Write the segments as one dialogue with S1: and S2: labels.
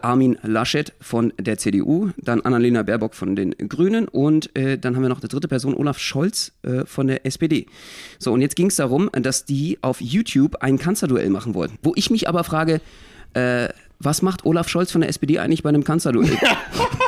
S1: Armin Laschet von der CDU, dann Annalena Baerbock von den Grünen und äh, dann haben wir noch eine dritte Person, Olaf Scholz äh, von der SPD. So, und jetzt ging es darum, dass die auf YouTube ein Kanzlerduell machen wollten. Wo ich mich aber frage, äh, was macht Olaf Scholz von der SPD eigentlich bei einem Kanzlerduell?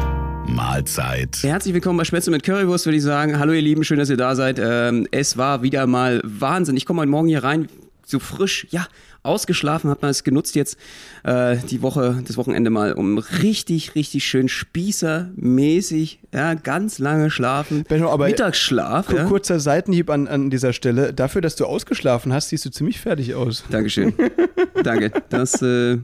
S2: Mahlzeit.
S1: Herzlich willkommen bei Spätzle mit Currywurst, würde ich sagen. Hallo ihr Lieben, schön, dass ihr da seid. Ähm, es war wieder mal Wahnsinn. Ich komme heute Morgen hier rein, so frisch, ja, ausgeschlafen, hat man es genutzt jetzt äh, die Woche, das Wochenende mal, um richtig, richtig schön spießermäßig, ja, ganz lange schlafen.
S3: Benno, aber
S1: Mittagsschlaf. Ja?
S3: Kurzer Seitenhieb an, an dieser Stelle. Dafür, dass du ausgeschlafen hast, siehst du ziemlich fertig aus.
S1: Dankeschön. danke. Das, äh,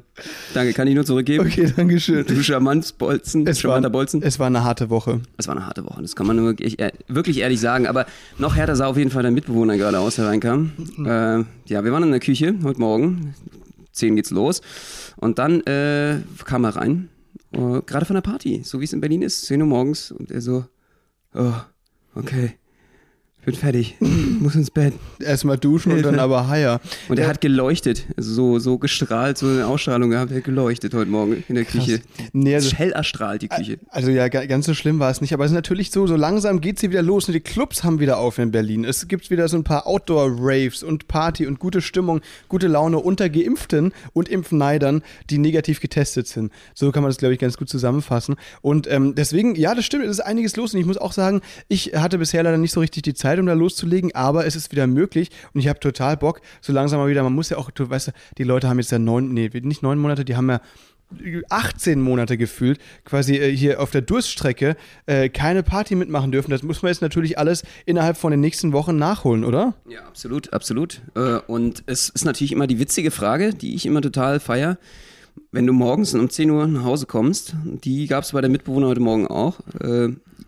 S1: danke, kann ich nur zurückgeben.
S3: Okay, danke schön.
S1: Du Charmanzbolzen,
S3: Es
S1: charmanter
S3: war,
S1: Bolzen.
S3: es war eine harte Woche.
S1: Es war eine harte Woche, das kann man nur wirklich, äh, wirklich ehrlich sagen. Aber noch härter sah auf jeden Fall der Mitbewohner gerade aus, der reinkam. Äh, ja, wir waren in der Küche heute Morgen. 10 geht's los. Und dann äh, kam er rein, äh, gerade von der Party, so wie es in Berlin ist, 10 Uhr morgens. Und er so, oh, okay, bin fertig, muss ins Bett.
S3: Erstmal duschen und dann aber heier.
S1: Und er
S3: Ja.
S1: hat geleuchtet, so, so gestrahlt, so eine Ausstrahlung gehabt, er hat geleuchtet heute Morgen in der Küche.
S3: Nee, also-
S1: Hell erstrahlt die Küche.
S3: Also ja, ga- ganz so schlimm war es nicht, aber es ist natürlich so, so langsam geht sie wieder los und die Clubs haben wieder auf in Berlin. Es gibt wieder so ein paar Outdoor-Raves und Party und gute Stimmung, gute Laune unter Geimpften und Impfneidern, die negativ getestet sind. So kann man das, glaube ich, ganz gut zusammenfassen. Und ähm, deswegen, ja, das stimmt, es ist einiges los und ich muss auch sagen, ich hatte bisher leider nicht so richtig die Zeit, um da loszulegen, aber es ist wieder möglich und ich habe total Bock, so langsam mal wieder, man muss ja auch, du weißt, die Leute haben jetzt ja neun, nee, nicht neun Monate, die haben ja 18 Monate gefühlt, quasi äh, hier auf der Durststrecke, äh, keine Party mitmachen dürfen. Das muss man jetzt natürlich alles innerhalb von den nächsten Wochen nachholen, oder?
S1: Ja, absolut, absolut. Äh, Und es ist natürlich immer die witzige Frage, die ich immer total feier. Wenn du morgens um 10 Uhr nach Hause kommst, die gab es bei der Mitbewohner heute Morgen auch.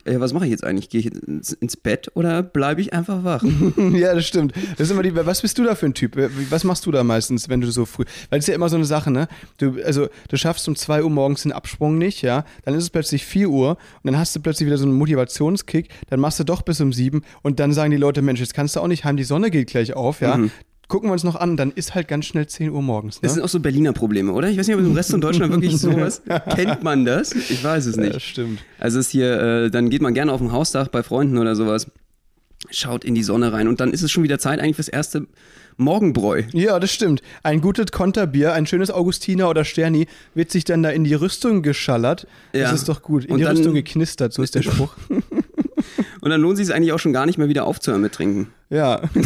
S1: Äh, ja, was mache ich jetzt eigentlich? Gehe ich ins, ins Bett oder bleibe ich einfach wach?
S3: ja, das stimmt. Das ist immer die, was bist du da für ein Typ? Was machst du da meistens, wenn du so früh, weil es ist ja immer so eine Sache, ne? Du, also, du schaffst um 2 Uhr morgens den Absprung nicht, ja? Dann ist es plötzlich 4 Uhr und dann hast du plötzlich wieder so einen Motivationskick, dann machst du doch bis um 7 und dann sagen die Leute, Mensch, jetzt kannst du auch nicht heim, die Sonne geht gleich auf, ja? Gucken wir uns noch an, dann ist halt ganz schnell 10 Uhr morgens, ne?
S1: Das sind auch so Berliner Probleme, oder? Ich weiß nicht, ob im Rest von Deutschland wirklich sowas kennt man das. Ich weiß es
S3: Ja,
S1: nicht.
S3: das stimmt.
S1: Also es ist hier, äh, dann geht man gerne auf den Hausdach bei Freunden oder sowas, schaut in die Sonne rein und dann ist es schon wieder Zeit eigentlich fürs erste Morgenbräu.
S3: Ja, das stimmt. Ein gutes Konterbier, ein schönes Augustiner oder Sterni wird sich dann da in die Rüstung geschallert.
S1: Ja.
S3: Das ist doch gut. In
S1: Und
S3: die Rüstung geknistert, so ist der Spruch.
S1: Und dann lohnt es sich eigentlich auch schon gar nicht mehr wieder aufzuhören mit Trinken.
S3: Ja.
S1: so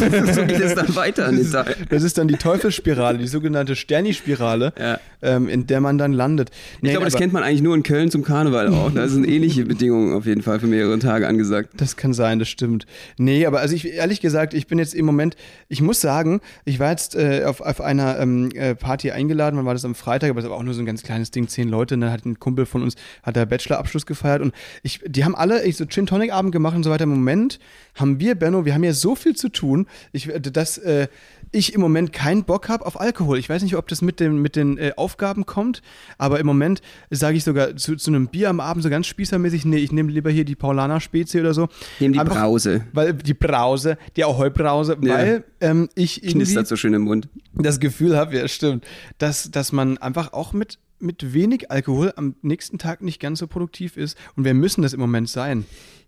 S1: geht es dann weiter an den Tag.
S3: Das ist dann die Teufelsspirale, die sogenannte Sterni-Spirale,
S1: Ja.
S3: ähm, in der man dann landet.
S1: Ich glaube, das kennt man eigentlich nur in Köln zum Karneval auch. Da sind ähnliche Bedingungen auf jeden Fall für mehrere Tage angesagt.
S3: Das kann sein, das stimmt. Nee, aber also ich ehrlich gesagt, ich bin jetzt im Moment, ich muss sagen, ich war jetzt äh, auf, auf einer ähm, äh, Party eingeladen, wann war das am Freitag, aber das war auch nur so ein ganz kleines Ding, zehn Leute, und dann hat ein Kumpel von uns, hat der Bachelorabschluss gefeiert und ich, die haben alle ich, so Gin Tonic Abend gemacht und so weiter. Im Moment haben wir, Benno, wir haben ja so viel zu tun, ich, dass äh, ich im Moment keinen Bock habe auf Alkohol. Ich weiß nicht, ob das mit, dem, mit den äh, Aufgaben kommt, aber im Moment sage ich sogar zu, zu einem Bier am Abend so ganz spießermäßig, nee, ich nehme lieber hier die Paulaner Spezie oder so.
S1: Nehmen die
S3: Einfach-
S1: Brause.
S3: Weil die Brause, die Ahoi-Brause,
S1: Ja.
S3: weil ähm, ich
S1: Knistert so schön im Mund.
S3: das Gefühl habe, ja stimmt, dass, dass man einfach auch mit, mit wenig Alkohol am nächsten Tag nicht ganz so produktiv ist. Und wir müssen das im Moment sein.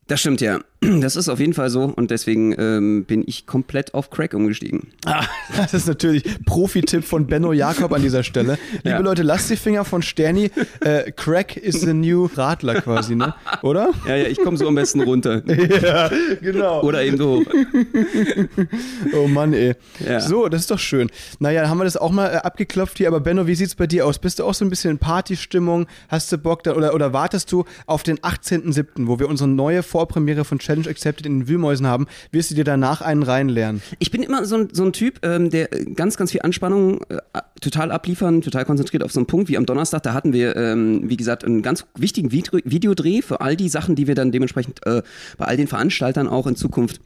S1: Das stimmt ja. Das ist auf jeden Fall so und deswegen ähm, bin ich komplett auf Crack umgestiegen.
S3: Ah, das ist natürlich Profi-Tipp von Benno Jakob an dieser Stelle. Liebe
S1: Ja.
S3: Leute, lasst die Finger von Sterni. Äh, Crack is the new Radler quasi, ne? Oder?
S1: Ja, ja, ich komme so am besten runter.
S3: ja, genau.
S1: Oder eben so hoch.
S3: Oh Mann, ey.
S1: Ja.
S3: So, das ist doch schön. Naja, dann haben wir das auch mal äh, abgeklopft hier. Aber Benno, wie sieht's bei dir aus? Bist du auch so ein bisschen in Partystimmung? Hast du Bock da, oder, oder wartest du auf den 18.07., wo wir unsere neue Vorpremiere von Challenge Accepted in den Wühlmäusen haben, wirst du dir danach einen reinlernen.
S1: Ich bin immer so ein, so ein Typ, ähm, der ganz, ganz viel Anspannung äh, total abliefern, total konzentriert auf so einen Punkt wie am Donnerstag. Da hatten wir, ähm, wie gesagt, einen ganz wichtigen Video Videodreh für all die Sachen, die wir dann dementsprechend äh, bei all den Veranstaltern auch in Zukunft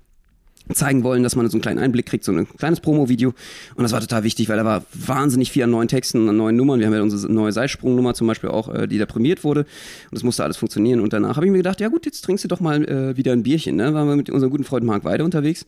S1: zeigen wollen, dass man so einen kleinen Einblick kriegt, so ein kleines Promo-Video. Und das war total wichtig, weil da war wahnsinnig viel an neuen Texten, an neuen Nummern. Wir haben ja unsere neue Seilsprungnummer zum Beispiel auch, äh, die da prämiert wurde. Und das musste alles funktionieren. Und danach habe ich mir gedacht, ja gut, jetzt trinkst du doch mal äh, wieder ein Bierchen. Ne? Waren wir mit unserem guten Freund Marc Weide unterwegs.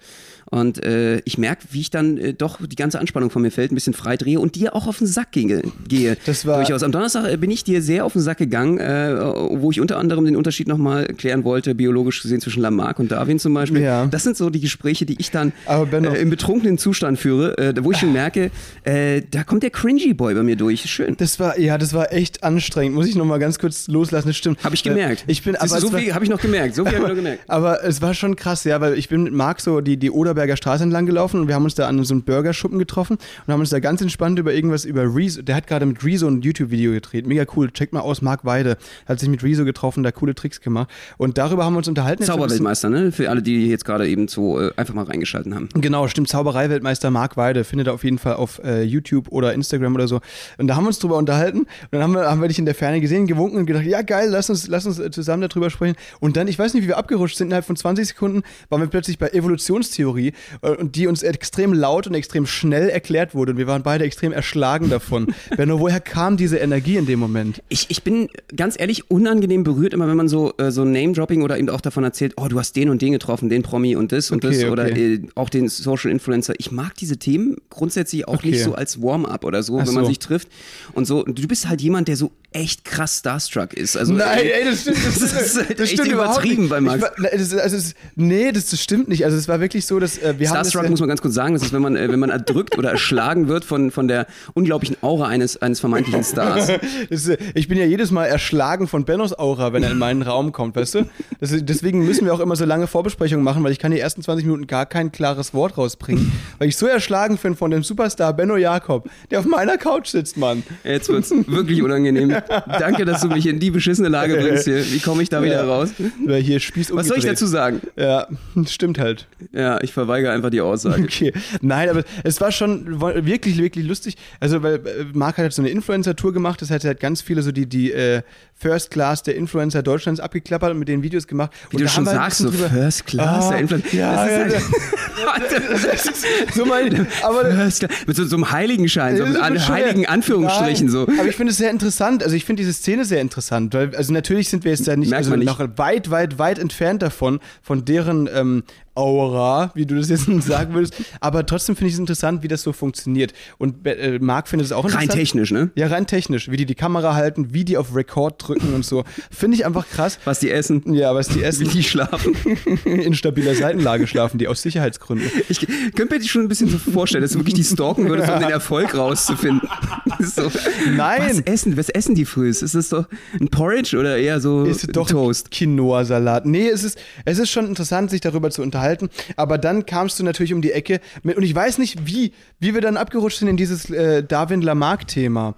S1: Und äh, ich merke, wie ich dann äh, doch die ganze Anspannung von mir fällt, ein bisschen frei drehe und dir auch auf den Sack gehe. gehe.
S3: Das war
S1: Durchaus. Am Donnerstag äh, bin ich dir sehr auf den Sack gegangen, äh, wo ich unter anderem den Unterschied nochmal klären wollte, biologisch gesehen zwischen Lamarck und Darwin zum Beispiel.
S3: Ja.
S1: Das sind so die Gespräche, die ich dann äh, im betrunkenen Zustand führe, wo ich schon merke, äh, da kommt der Cringy Boy bei mir durch. Schön.
S3: Das war, ja, das war echt anstrengend. Muss ich nochmal ganz kurz loslassen, das stimmt.
S1: Habe ich gemerkt.
S3: Ich bin,
S1: Siehst
S3: aber
S1: so
S3: war-
S1: viel habe ich noch gemerkt. So viel habe ich noch gemerkt.
S3: Aber es war schon krass, ja, weil ich bin mit Marc so die, die Oderberger Straße entlang gelaufen und wir haben uns da an so einem Burgerschuppen getroffen und haben uns da ganz entspannt über irgendwas über Rezo, der hat gerade mit Rezo ein YouTube-Video gedreht, mega cool, checkt mal aus, Marc Weide, hat sich mit Rezo getroffen, da coole Tricks gemacht und darüber haben wir uns unterhalten.
S1: Zauberweltmeister, ne? Für alle, die jetzt gerade eben so äh, einfach mal reingeschalten haben.
S3: Genau, stimmt. Zauberei-Weltmeister Marc Weide findet ihr auf jeden Fall auf äh, YouTube oder Instagram oder so. Und da haben wir uns drüber unterhalten. Und dann haben wir, haben wir dich in der Ferne gesehen, gewunken und gedacht, ja geil, lass uns, lass uns äh, zusammen darüber sprechen. Und dann, ich weiß nicht, wie wir abgerutscht sind, innerhalb von 20 Sekunden waren wir plötzlich bei Evolutionstheorie äh, und die uns extrem laut und extrem schnell erklärt wurde. Und wir waren beide extrem erschlagen davon. Benno, woher kam diese Energie in dem Moment?
S1: Ich, ich bin ganz ehrlich unangenehm berührt, immer wenn man so, äh, so Name-Dropping oder eben auch davon erzählt, oh, du hast den und den getroffen, den Promi und das und
S3: Okay,
S1: das
S3: okay.
S1: oder äh, auch den Social Influencer. Ich mag diese Themen grundsätzlich auch
S3: Okay.
S1: nicht so als Warm-up oder so,
S3: Ach
S1: wenn man
S3: so.
S1: sich trifft. Und so, du bist halt jemand, der so echt krass starstruck ist. Also,
S3: Nein, ey, das stimmt, das,
S1: das
S3: stimmt,
S1: ist halt
S3: das
S1: echt
S3: stimmt
S1: übertrieben
S3: nicht.
S1: bei Max.
S3: War, das, ist- also, es- nee, das, das stimmt nicht. Also es war wirklich so, dass äh, wir haben das,
S1: Starstruck
S3: ja-
S1: muss man ganz kurz sagen, das ist, wenn man, äh, wenn man erdrückt oder erschlagen wird von, von der unglaublichen Aura eines, eines vermeintlichen Stars.
S3: Das ist, ich bin ja jedes Mal erschlagen von Bennos Aura, wenn er in meinen Raum kommt, weißt du? Das deswegen müssen wir auch immer so lange Vorbesprechungen machen, weil ich kann die ersten 20 Minuten gar kein klares Wort rausbringen, weil ich so erschlagen bin von dem Superstar Benno Jakob, der auf meiner Couch sitzt, Mann.
S1: Jetzt wird's wirklich unangenehm. Danke, dass du mich in die beschissene Lage bringst hier. Wie komme ich da wieder raus?
S3: Weil hier Spieß
S1: Was soll ich dazu sagen?
S3: Ja, stimmt halt.
S1: Ja, ich verweigere einfach die Aussage.
S3: Okay. Nein, aber es war schon wirklich, wirklich lustig. Also, weil äh, Marc hat halt so eine Influencer-Tour gemacht, das hat ganz viele so die, die äh, First Class der Influencer Deutschlands abgeklappert und mit den Videos gemacht.
S1: Wie
S3: und
S1: du
S3: da
S1: schon sagst, so
S3: drüber-
S1: First Class,
S3: Ah,
S1: der Influencer.
S3: Ja,
S1: Das ist
S3: ja. so mein, aber
S1: First Class. Mit so, so einem Heiligenschein, so
S3: bescheuert.
S1: heiligen Anführungsstrichen
S3: Nein,
S1: so.
S3: Aber ich finde es sehr interessant. Also ich finde diese Szene sehr interessant, weil also natürlich sind wir jetzt ja nicht, also
S1: nicht.
S3: noch weit, weit, weit entfernt davon, von deren ähm, Aura, wie du das jetzt sagen würdest. Aber trotzdem finde ich es interessant, wie das so funktioniert. Und äh, Marc findet es auch
S1: Rein
S3: interessant.
S1: technisch, ne?
S3: Ja, rein technisch, wie die die Kamera halten, wie die auf Record drücken und so. Finde ich einfach krass.
S1: Was die essen,
S3: Ja, was die
S1: wie
S3: essen,
S1: die schlafen.
S3: in stabiler Seitenlage schlafen, die aus Sicherheitsgründen.
S1: Ich könnte mir die schon ein bisschen so vorstellen, dass du wirklich die stalken würdest, um den Erfolg rauszufinden. so.
S3: Nein.
S1: Was essen, was essen die früh? Ist das doch ein Porridge oder eher so
S3: ist
S1: ein
S3: doch
S1: Toast?
S3: Quinoa-Salat. Nee, es ist, es ist schon interessant, sich darüber zu unterhalten. Aber dann kamst du natürlich um die Ecke mit, und ich weiß nicht, wie, wie wir dann abgerutscht sind in dieses äh, Darwin Lamarck-Thema.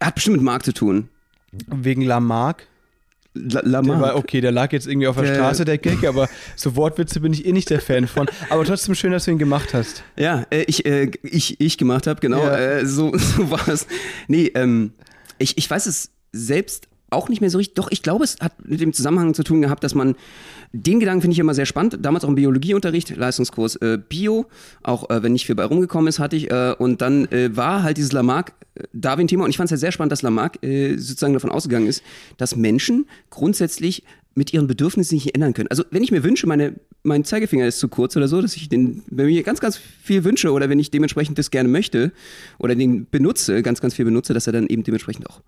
S1: Hat bestimmt mit Marc zu tun.
S3: Wegen Lamarck.
S1: La
S3: Der
S1: Lamarck.
S3: war, okay, der lag jetzt irgendwie auf der
S1: Der-
S3: Straße, der Gag, aber so Wortwitze bin ich eh nicht der Fan von. Aber trotzdem schön, dass du ihn gemacht hast.
S1: Ja, äh, ich, äh, ich, ich gemacht habe, genau.
S3: Ja.
S1: Äh, so, so war es. Nee, ähm, ich, ich weiß es selbst auch nicht mehr so richtig. Doch, ich glaube, es hat mit dem Zusammenhang zu tun gehabt, dass man den Gedanken finde ich immer sehr spannend. Damals auch im Biologieunterricht, Leistungskurs äh, Bio, auch äh, wenn nicht viel bei rumgekommen ist, hatte ich. Äh, und dann äh, war halt dieses Lamarck-Darwin-Thema. Und ich fand es ja sehr spannend, dass Lamarck äh, sozusagen davon ausgegangen ist, dass Menschen grundsätzlich mit ihren Bedürfnissen nicht ändern können. Also wenn ich mir wünsche, meine, mein Zeigefinger ist zu kurz oder so, dass ich den, wenn ich mir ganz, ganz viel wünsche oder wenn ich dementsprechend das gerne möchte oder den benutze, ganz, ganz viel benutze, dass er dann eben dementsprechend auch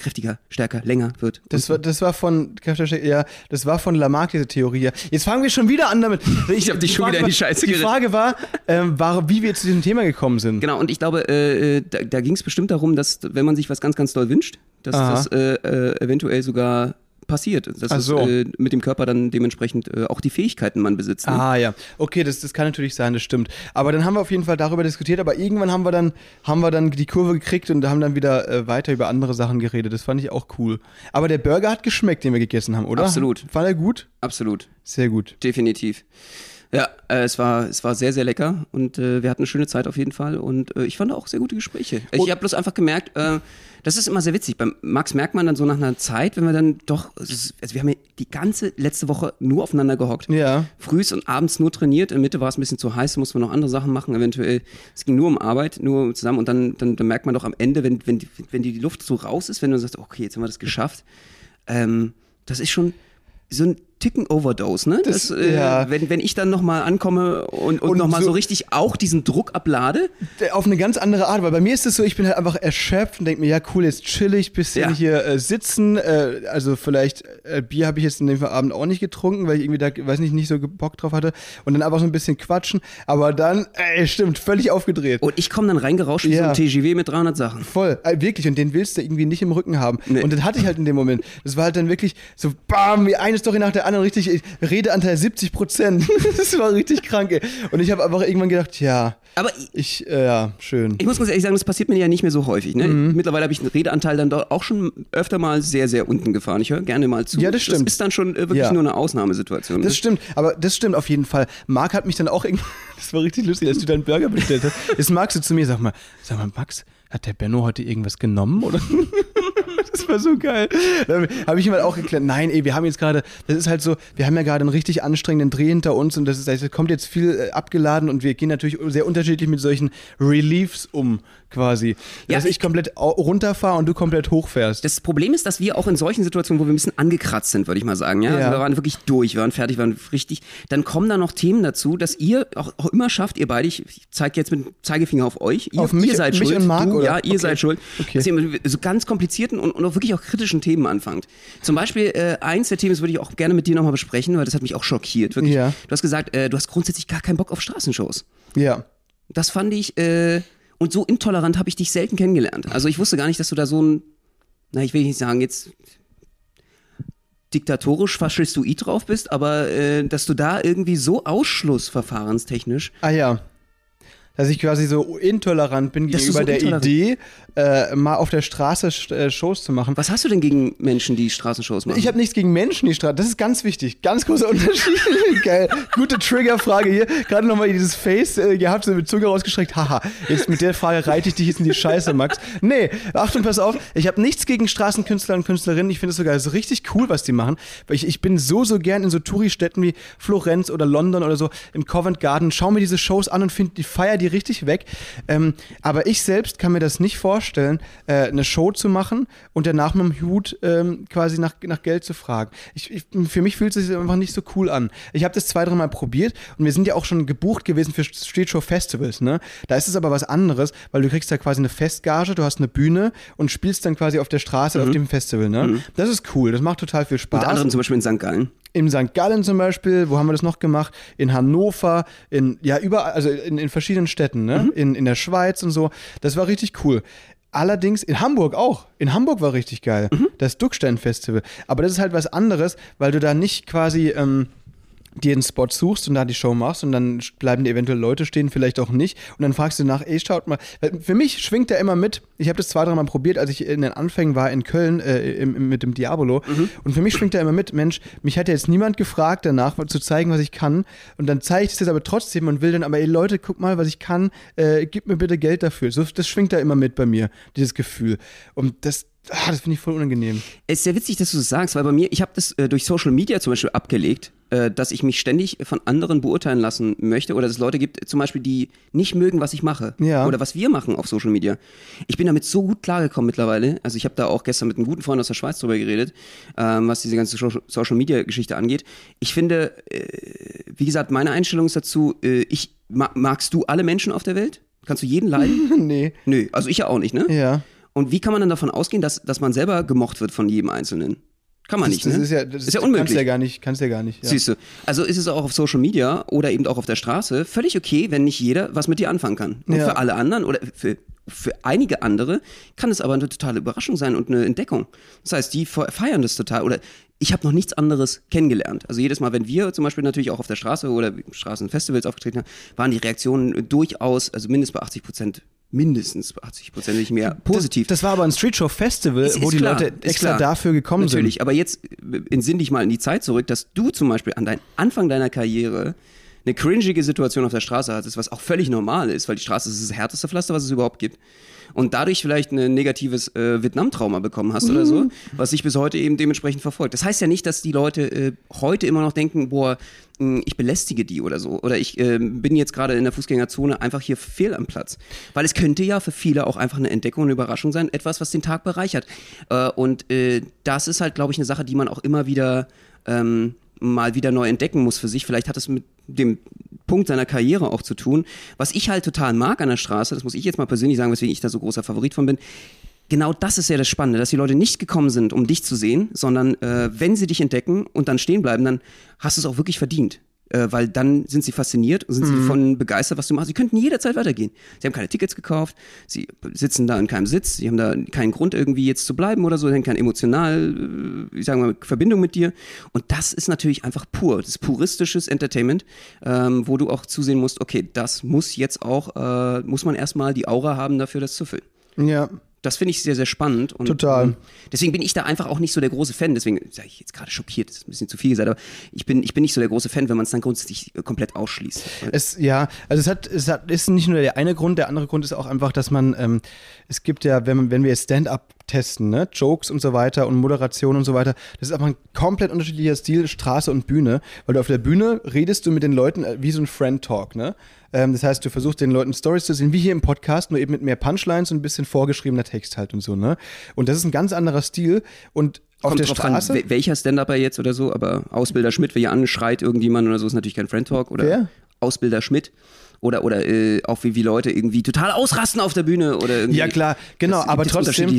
S1: kräftiger, stärker, länger wird.
S3: Das war, das war von, ja, das war von Lamarck, diese Theorie. Jetzt fangen wir schon wieder an damit.
S1: Ich hab dich schon
S3: Frage
S1: wieder in die Scheiße
S3: Die
S1: geritten.
S3: Frage war, ähm, war, wie wir zu diesem Thema gekommen sind.
S1: Genau, und ich glaube, äh, äh, da, da ging es bestimmt darum, dass wenn man sich was ganz, ganz doll wünscht, dass
S3: Aha.
S1: das äh, äh, eventuell sogar passiert. Dass
S3: Ach so.
S1: es, äh, mit dem Körper dann dementsprechend äh, auch die Fähigkeiten man besitzt. Ne?
S3: Ah ja, okay, das, das kann natürlich sein, das stimmt. Aber dann haben wir auf jeden Fall darüber diskutiert, aber irgendwann haben wir dann, haben wir dann die Kurve gekriegt und haben dann wieder äh, weiter über andere Sachen geredet. Das fand ich auch cool. Aber der Burger hat geschmeckt, den wir gegessen haben, oder?
S1: Absolut.
S3: Fand er gut?
S1: Absolut.
S3: Sehr gut.
S1: Definitiv. Ja, äh, es, war, es war sehr, sehr lecker und äh, wir hatten eine schöne Zeit auf jeden Fall und äh, ich fand auch sehr gute Gespräche. Ich habe bloß einfach gemerkt, äh, das ist immer sehr witzig. Beim Max merkt man dann so nach einer Zeit, wenn wir dann doch, also wir haben ja die ganze letzte Woche nur aufeinander gehockt.
S3: Ja.
S1: Frühs und abends nur trainiert, in der Mitte war es ein bisschen zu heiß, mussten wir noch andere Sachen machen, eventuell. Es ging nur um Arbeit, nur zusammen und dann, dann, dann merkt man doch am Ende, wenn, wenn, die, wenn die Luft so raus ist, wenn du sagst, okay, jetzt haben wir das geschafft, ähm, das ist schon so ein Ticken Overdose, ne?
S3: Das-
S1: Das, äh,
S3: ja.
S1: wenn, wenn ich dann nochmal ankomme und, und,
S3: Und
S1: nochmal
S3: so-
S1: so richtig auch diesen Druck ablade,
S3: Auf eine ganz andere Art, weil bei mir ist es so, ich bin halt einfach erschöpft und denke mir, ja cool, jetzt chillig, bisschen
S1: Ja.
S3: hier äh, sitzen. Äh, also vielleicht äh, Bier habe ich jetzt in dem Abend auch nicht getrunken, weil ich irgendwie da, weiß nicht, nicht so Bock drauf hatte. Und dann einfach so ein bisschen quatschen. Aber dann, ey, stimmt, völlig aufgedreht.
S1: und ich komme dann reingerauscht wie so
S3: Ja.
S1: ein TGW mit 300 Sachen.
S3: Voll, äh, wirklich. Und den willst du irgendwie nicht im Rücken haben.
S1: Nee.
S3: Und das hatte ich halt in dem Moment. Das war halt dann wirklich so, bam, wie eine Story nach der anderen, richtig, äh, Redeanteil 70 Prozent. das war richtig krank, ey. Und ich habe einfach irgendwann gedacht, ja,
S1: Aber ich,
S3: äh, ja, schön.
S1: ich muss ganz ehrlich sagen, das passiert mir ja nicht mehr so häufig. Ne?
S3: Mhm.
S1: Mittlerweile habe ich den Redeanteil dann doch auch schon öfter mal sehr, sehr unten gefahren. Ich höre gerne mal zu.
S3: Ja, das stimmt.
S1: Das ist dann schon äh, wirklich
S3: Ja.
S1: nur eine Ausnahmesituation.
S3: Das stimmt, aber das stimmt auf jeden Fall. Marc hat mich dann auch irgendwie, das war richtig lustig, als du deinen Burger bestellt hast. Jetzt magst du zu mir, sag mal, sag mal, Max, hat der Benno heute irgendwas genommen oder? Das war so geil. Habe ich ihm halt auch geklärt, nein, ey, wir haben jetzt gerade, das ist halt so, wir haben ja gerade einen richtig anstrengenden Dreh hinter uns und das ist, das kommt jetzt viel äh, abgeladen und wir gehen natürlich sehr unterschiedlich mit solchen Reliefs um, quasi.
S1: Ja,
S3: Dass ich
S1: ich-
S3: komplett runterfahre und du komplett hochfährst.
S1: Das Problem ist, dass wir auch in solchen Situationen, wo wir ein bisschen angekratzt sind, würde ich mal sagen, ja,
S3: Ja.
S1: also wir waren wirklich durch, wir waren fertig, wir waren richtig, dann kommen da noch Themen dazu, dass ihr auch, auch immer schafft, ihr beide, ich zeige jetzt mit dem Zeigefinger auf euch, ihr,
S3: Auf mich-
S1: ihr seid
S3: mich
S1: schuld,
S3: und Marc,
S1: du,
S3: oder?
S1: ja, ihr
S3: Okay.
S1: seid schuld,
S3: Okay.
S1: dass ihr mit so ganz komplizierten und, und auch wirklich auch kritischen Themen anfangt. Zum Beispiel äh, eins der Themen, das würde ich auch gerne mit dir nochmal besprechen, weil das hat mich auch schockiert, wirklich.
S3: Ja.
S1: Du hast gesagt, äh, du hast grundsätzlich gar keinen Bock auf Straßenshows.
S3: Ja.
S1: Das fand ich, äh, und so intolerant habe ich dich selten kennengelernt. Also ich wusste gar nicht, dass du da so ein, na, ich will nicht sagen, jetzt diktatorisch faschistoid drauf bist, aber äh, dass du da irgendwie so ausschlussverfahrenstechnisch.
S3: Ah ja. Dass ich quasi so intolerant bin gegenüber
S1: so
S3: der Idee, äh, mal auf der Straße sch- äh, Shows zu machen.
S1: Was hast du denn gegen Menschen, die Straßenshows machen?
S3: Ich habe nichts gegen Menschen, die Straße. Das ist ganz wichtig. Ganz großer Unterschied. Geil. Gute Triggerfrage hier. Gerade nochmal dieses Face äh, gehabt, so mit Zunge rausgestreckt. Haha, jetzt mit der Frage reite ich dich jetzt in die Scheiße, Max. Nee, Achtung, pass auf. Ich habe nichts gegen Straßenkünstler und Künstlerinnen. Ich finde es sogar so richtig cool, was die machen. Weil ich, ich bin so, so gern in so Touri-Städten wie Florenz oder London oder so im Covent Garden. Schau mir diese Shows an und finde die feier die richtig weg. Ähm, aber ich selbst kann mir das nicht vorstellen, äh, eine Show zu machen und danach mit dem Hut ähm, quasi nach, nach Geld zu fragen. Ich, ich, für mich fühlt es sich einfach nicht so cool an. Ich habe das zwei, dreimal probiert und wir sind ja auch schon gebucht gewesen für Street Show Festivals. Ne? Da ist es aber was anderes, weil du kriegst da quasi eine Festgage, du hast eine Bühne und spielst dann quasi auf der Straße auf dem Festival. Ne? Das ist cool, das macht total viel Spaß.
S1: Unter anderem zum Beispiel in St. Gallen.
S3: In St. Gallen zum Beispiel, wo haben wir das noch gemacht? In Hannover, in, ja, überall, also in, in verschiedenen Städten, ne? In, in der Schweiz und so. Das war richtig cool. Allerdings in Hamburg auch. In Hamburg war richtig geil. Das Duckstein-Festival. Aber das ist halt was anderes, weil du da nicht quasi ähm, dir einen Spot suchst und da die Show machst und dann bleiben dir eventuell Leute stehen, vielleicht auch nicht. Und dann fragst du nach, ey, schaut mal. Für mich schwingt der immer mit. Ich habe das zwei, dreimal probiert, als ich in den Anfängen war in Köln äh, im, im, mit dem Diabolo. Und für mich schwingt der immer mit, Mensch, mich hat ja jetzt niemand gefragt danach, zu zeigen, was ich kann. Und dann zeige ich das jetzt aber trotzdem und will dann, aber ey Leute, guck mal, was ich kann, äh, gib mir bitte Geld dafür. So, das schwingt da immer mit bei mir, dieses Gefühl. Und das, ah, das finde ich voll unangenehm.
S1: Es ist sehr witzig, dass du das sagst, weil bei mir, ich habe das äh, durch Social Media zum Beispiel abgelegt, äh, dass ich mich ständig von anderen beurteilen lassen möchte oder dass es Leute gibt, zum Beispiel, die nicht mögen, was ich mache
S3: Ja.
S1: oder was wir machen auf Social Media. Ich bin damit so gut klargekommen mittlerweile. Also ich habe da auch gestern mit einem guten Freund aus der Schweiz drüber geredet, ähm, was diese ganze Social- Social Media Geschichte angeht. Ich finde, äh, wie gesagt, meine Einstellung ist dazu, äh, ich ma magst du alle Menschen auf der Welt? Kannst du jeden leiden?
S3: nee.
S1: Nö, also ich ja auch nicht, ne?
S3: Ja.
S1: Und wie kann man dann davon ausgehen, dass, dass man selber gemocht wird von jedem Einzelnen? Kann man nicht,
S3: das
S1: ne?
S3: ist ja, das
S1: ist ja
S3: Kannst
S1: unmöglich.
S3: du ja gar nicht, kannst ja gar nicht. Ja.
S1: Siehst du. Also ist es auch auf Social Media oder eben auch auf der Straße völlig okay, wenn nicht jeder was mit dir anfangen kann. Und
S3: Ja.
S1: für alle anderen oder für, für einige andere kann es aber eine totale Überraschung sein und eine Entdeckung. Das heißt, die fe- feiern das total oder ich habe noch nichts anderes kennengelernt. Also jedes Mal, wenn wir zum Beispiel natürlich auch auf der Straße oder Straßenfestivals aufgetreten haben, waren die Reaktionen durchaus, also mindestens bei 80 Prozent mindestens 80 Prozent, nicht mehr positiv.
S3: Das, das, war aber ein Streetshow-Festival, wo
S1: ist
S3: die
S1: klar,
S3: Leute extra dafür gekommen
S1: Natürlich,
S3: sind.
S1: Natürlich, aber jetzt entsinn dich mal in die Zeit zurück, dass du zum Beispiel an deinem Anfang deiner Karriere eine cringige Situation auf der Straße hattest, was auch völlig normal ist, weil die Straße ist das härteste Pflaster, was es überhaupt gibt. Und dadurch vielleicht ein negatives äh, Vietnam-Trauma bekommen hast mhm. oder so, was sich bis heute eben dementsprechend verfolgt. Das heißt ja nicht, dass die Leute äh, heute immer noch denken, boah, hm, ich belästige die oder so. Oder ich äh, bin jetzt gerade in der Fußgängerzone einfach hier fehl am Platz. Weil es könnte ja für viele auch einfach eine Entdeckung, eine Überraschung sein, etwas, was den Tag bereichert. Äh, und äh, das ist halt, glaube ich, eine Sache, die man auch immer wieder ähm, mal wieder neu entdecken muss für sich. Vielleicht hat es mit dem Punkt seiner Karriere auch zu tun. Was ich halt total mag an der Straße, das muss ich jetzt mal persönlich sagen, weswegen ich da so großer Favorit von bin, genau das ist ja das Spannende, dass die Leute nicht gekommen sind, um dich zu sehen, sondern äh, wenn sie dich entdecken und dann stehen bleiben, dann hast du es auch wirklich verdient äh, weil dann sind sie fasziniert und sind mhm. sie von begeistert, was du machst. Sie könnten jederzeit weitergehen. Sie haben keine Tickets gekauft, sie sitzen da in keinem Sitz, sie haben da keinen Grund irgendwie jetzt zu bleiben oder so, sie haben keine emotional, äh, ich sage mal, Verbindung mit dir. Und das ist natürlich einfach pur, das ist puristisches Entertainment, ähm, wo du auch zusehen musst, okay, das muss jetzt auch, äh, muss man erstmal die Aura haben dafür, das zu füllen.
S3: Ja.
S1: Das finde ich sehr, sehr spannend. Und,
S3: Total.
S1: Ähm, deswegen bin ich da einfach auch nicht so der große Fan. Deswegen sage ich jetzt gerade schockiert, das ist ein bisschen zu viel gesagt, aber ich bin, ich bin nicht so der große Fan, wenn man es dann grundsätzlich komplett ausschließt.
S3: Es, ja, also es hat, es hat, ist nicht nur der eine Grund, der andere Grund ist auch einfach, dass man, ähm, es gibt ja, wenn, wenn wir Stand-up testen, ne, Jokes und so weiter und Moderation und so weiter, das ist einfach ein komplett unterschiedlicher Stil, Straße und Bühne, weil du auf der Bühne redest du mit den Leuten äh, wie so ein Friend-Talk, ne? Ähm, das heißt, du versuchst den Leuten Stories zu sehen, wie hier im Podcast, nur eben mit mehr Punchlines und ein bisschen vorgeschriebener Text halt und so, ne? Und das ist ein ganz anderer Stil und auf
S1: Kommt
S3: der
S1: drauf
S3: Straße.
S1: An, welcher Stand-Upper jetzt oder so, aber Ausbilder Schmidt, wer hier anschreit irgendjemand oder so, ist natürlich kein Friend-Talk oder
S3: Wer?
S1: Ausbilder Schmidt oder oder äh, auch wie, wie Leute irgendwie total ausrasten auf der Bühne oder irgendwie.
S3: Ja klar, genau, aber trotzdem,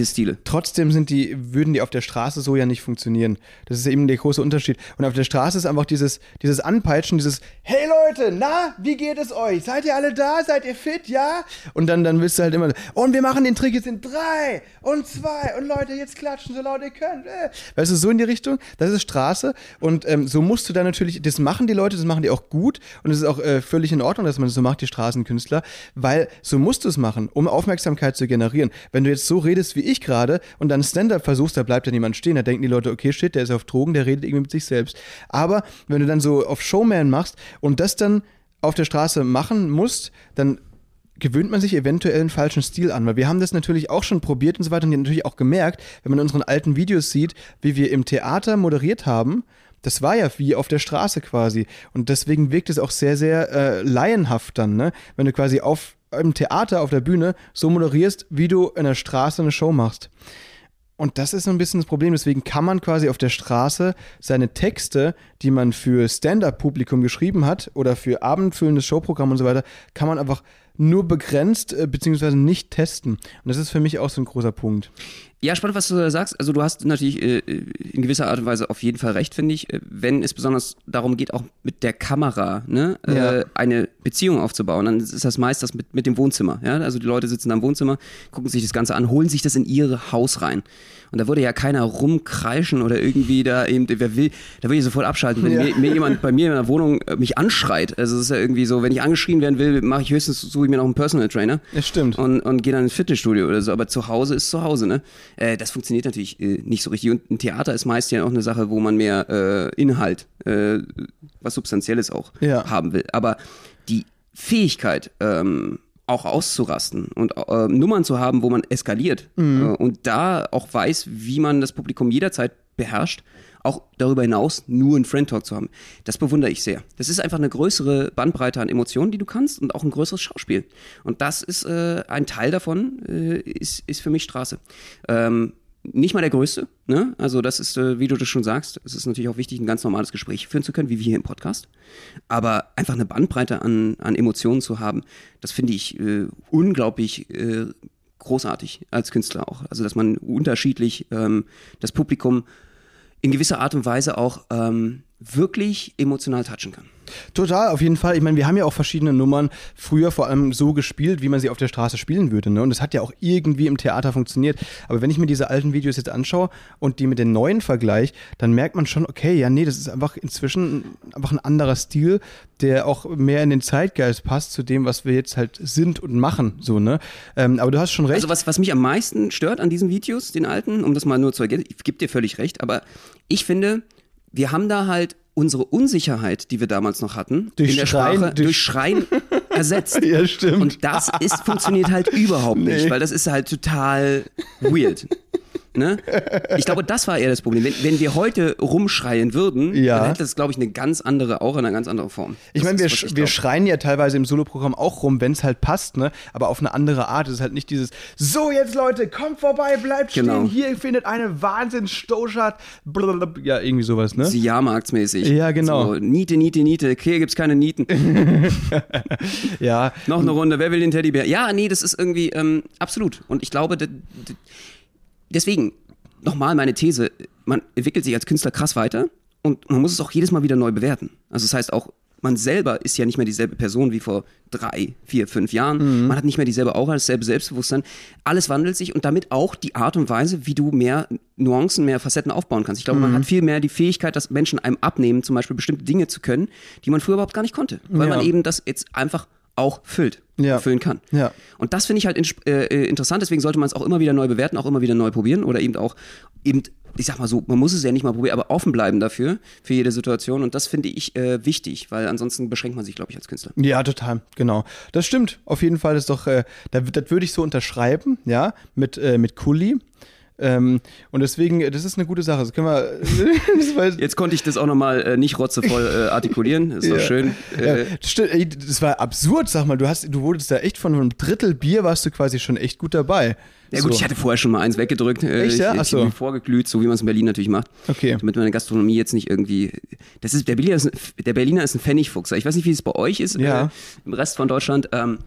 S3: trotzdem sind die, würden die auf der Straße so ja nicht funktionieren. Das ist eben der große Unterschied. Und auf der Straße ist einfach dieses, dieses Anpeitschen, dieses Hey Leute, na, wie geht es euch? Seid ihr alle da? Seid ihr fit? Ja? Und dann, dann willst du halt immer, und wir machen den Trick jetzt in drei und zwei und Leute, jetzt klatschen so laut ihr könnt. Äh. Weißt du, so in die Richtung, das ist Straße und ähm, so musst du dann natürlich, das machen die Leute, das machen die auch gut und es ist auch äh, völlig in Ordnung, dass man das so macht, die Straßenkünstler, weil so musst du es machen, um Aufmerksamkeit zu generieren. Wenn du jetzt so redest wie ich gerade und dann Stand-up versuchst, da bleibt ja niemand stehen, da denken die Leute, okay, shit, der ist auf Drogen, der redet irgendwie mit sich selbst. Aber wenn du dann so auf Showman machst und das dann auf der Straße machen musst, dann gewöhnt man sich eventuell einen falschen Stil an, weil wir haben das natürlich auch schon probiert und so weiter und natürlich auch gemerkt, wenn man in unseren alten Videos sieht, wie wir im Theater moderiert haben, das war ja wie auf der Straße quasi und deswegen wirkt es auch sehr, sehr äh, laienhaft dann, ne? wenn du quasi auf im Theater, auf der Bühne so moderierst, wie du in der Straße eine Show machst. Und das ist so ein bisschen das Problem. Deswegen kann man quasi auf der Straße seine Texte, die man für Stand-up-Publikum geschrieben hat oder für abendfüllendes Showprogramm und so weiter, kann man einfach nur begrenzt äh, beziehungsweise nicht testen. Und das ist für mich auch so ein großer Punkt.
S1: Ja, spannend, was du da sagst. Also du hast natürlich äh, in gewisser Art und Weise auf jeden Fall recht, finde ich, äh, wenn es besonders darum geht, auch mit der Kamera ne,
S3: Ja.
S1: äh, eine Beziehung aufzubauen. Dann ist das meist das mit, mit dem Wohnzimmer. Ja? Also die Leute sitzen da im Wohnzimmer, gucken sich das Ganze an, holen sich das in ihr Haus rein. Und da würde ja keiner rumkreischen oder irgendwie da eben, wer will, da würde ich sofort abschalten, wenn
S3: Ja.
S1: mir, mir jemand bei mir in der Wohnung äh, mich anschreit. Also es ist ja irgendwie so, wenn ich angeschrien werden will, mache ich höchstens, suche ich mir noch einen Personal Trainer
S3: Das stimmt.
S1: und, und gehe dann ins Fitnessstudio oder so. Aber zu Hause ist zu Hause, ne? Äh, das funktioniert natürlich äh, nicht so richtig. Und ein Theater ist meist ja auch eine Sache, wo man mehr äh, Inhalt, äh, was Substanzielles auch
S3: Ja.
S1: haben will. Aber die Fähigkeit, ähm, auch auszurasten und äh, Nummern zu haben, wo man eskaliert äh, und da auch weiß, wie man das Publikum jederzeit beherrscht, auch darüber hinaus nur einen Friend Talk zu haben. Das bewundere ich sehr. Das ist einfach eine größere Bandbreite an Emotionen, die du kannst und auch ein größeres Schauspiel. Und das ist äh, ein Teil davon, äh, ist, ist für mich Straße. Ähm, nicht mal der größte, ne? Also das ist, äh, wie du das schon sagst, es ist natürlich auch wichtig, ein ganz normales Gespräch führen zu können, wie wir hier im Podcast. Aber einfach eine Bandbreite an, an Emotionen zu haben, das finde ich äh, unglaublich äh, großartig als Künstler auch. Also dass man unterschiedlich ähm, das Publikum in gewisser Art und Weise auch ähm, wirklich emotional touchen kann.
S3: Total, auf jeden Fall. Ich meine, wir haben ja auch verschiedene Nummern früher vor allem so gespielt, wie man sie auf der Straße spielen würde. Ne? Und das hat ja auch irgendwie im Theater funktioniert. Aber wenn ich mir diese alten Videos jetzt anschaue und die mit den neuen vergleiche, dann merkt man schon, okay, ja, nee, das ist einfach inzwischen einfach ein anderer Stil, der auch mehr in den Zeitgeist passt zu dem, was wir jetzt halt sind und machen. So, ne? Ähm, aber du hast schon recht.
S1: Also was, was mich am meisten stört an diesen Videos, den alten, um das mal nur zu ergänzen, ich gebe dir völlig recht, aber ich finde, wir haben da halt unsere Unsicherheit, die wir damals noch hatten,
S3: Durch
S1: in der
S3: Schreien-
S1: Sprache,
S3: durch-
S1: durch Schreien ersetzt.
S3: Ja, stimmt.
S1: Und das ist, funktioniert halt überhaupt nicht, weil das ist halt total weird. Ne? Ich glaube, das war eher das Problem. Wenn, wenn wir heute rumschreien würden,
S3: Ja.
S1: dann hätte das, glaube ich, eine ganz andere, auch eine ganz andere Form.
S3: Ich
S1: Das
S3: meine, wir, sch
S1: ich
S3: wir schreien ja teilweise im Soloprogramm auch rum, wenn es halt passt, ne? Aber auf eine andere Art. Es ist halt nicht dieses, so jetzt Leute, kommt vorbei, bleibt
S1: Genau.
S3: stehen, hier findet eine Wahnsinns-Stoßart. Blablabla. Ja, irgendwie sowas, ne?
S1: Jahrmarktsmäßig.
S3: Ja, genau.
S1: So, Niete, Niete, Niete. Hier gibt's keine Nieten.
S3: Ja,
S1: Noch eine Runde. Wer will den Teddybär? Ja, nee, das ist irgendwie ähm, absolut. Und ich glaube, d- d- deswegen, nochmal meine These, man entwickelt sich als Künstler krass weiter und man muss es auch jedes Mal wieder neu bewerten. Also das heißt auch, man selber ist ja nicht mehr dieselbe Person wie vor drei, vier, fünf Jahren. Man hat nicht mehr dieselbe Aura, dasselbe Selbstbewusstsein. Alles wandelt sich und damit auch die Art und Weise, wie du mehr Nuancen, mehr Facetten aufbauen kannst. Ich glaube, man hat viel mehr die Fähigkeit, dass Menschen einem abnehmen, zum Beispiel bestimmte Dinge zu können, die man früher überhaupt gar nicht konnte. Weil
S3: Ja.
S1: man eben das jetzt einfach auch füllt,
S3: Ja.
S1: füllen kann.
S3: Ja.
S1: Und das finde ich halt ins- äh, äh, interessant, deswegen sollte man es auch immer wieder neu bewerten, auch immer wieder neu probieren oder eben auch eben, ich sag mal so, man muss es ja nicht mal probieren, aber offen bleiben dafür, für jede Situation und das finde ich äh, wichtig, weil ansonsten beschränkt man sich, glaube ich, als Künstler.
S3: Ja, total, genau. Das stimmt. Auf jeden Fall ist doch, äh, da, das würde ich so unterschreiben, ja, mit, äh, mit Kuli. Ähm, und deswegen, äh, das ist eine gute Sache. Das können wir. das war,
S1: Jetzt konnte ich das auch nochmal äh, nicht rotzevoll äh, artikulieren, ist doch
S3: Ja.
S1: schön.
S3: ja,
S1: Äh,
S3: ey, das war absurd, sag mal. Du, hast, du wurdest da echt von einem Drittel Bier, warst du quasi schon echt gut dabei.
S1: ja gut,
S3: So.
S1: ich hatte vorher schon mal eins weggedrückt. Äh,
S3: Echt, ja?
S1: Ich, ich
S3: so.
S1: vorgeglüht, so wie man es in Berlin natürlich macht.
S3: Okay.
S1: Damit meine Gastronomie jetzt nicht irgendwie. Das ist, der, Berliner ist, ein- der Berliner ist ein Pfennigfuchser. Ich weiß nicht, wie es bei euch ist,
S3: Ja.
S1: äh, im Rest von Deutschland. Ähm,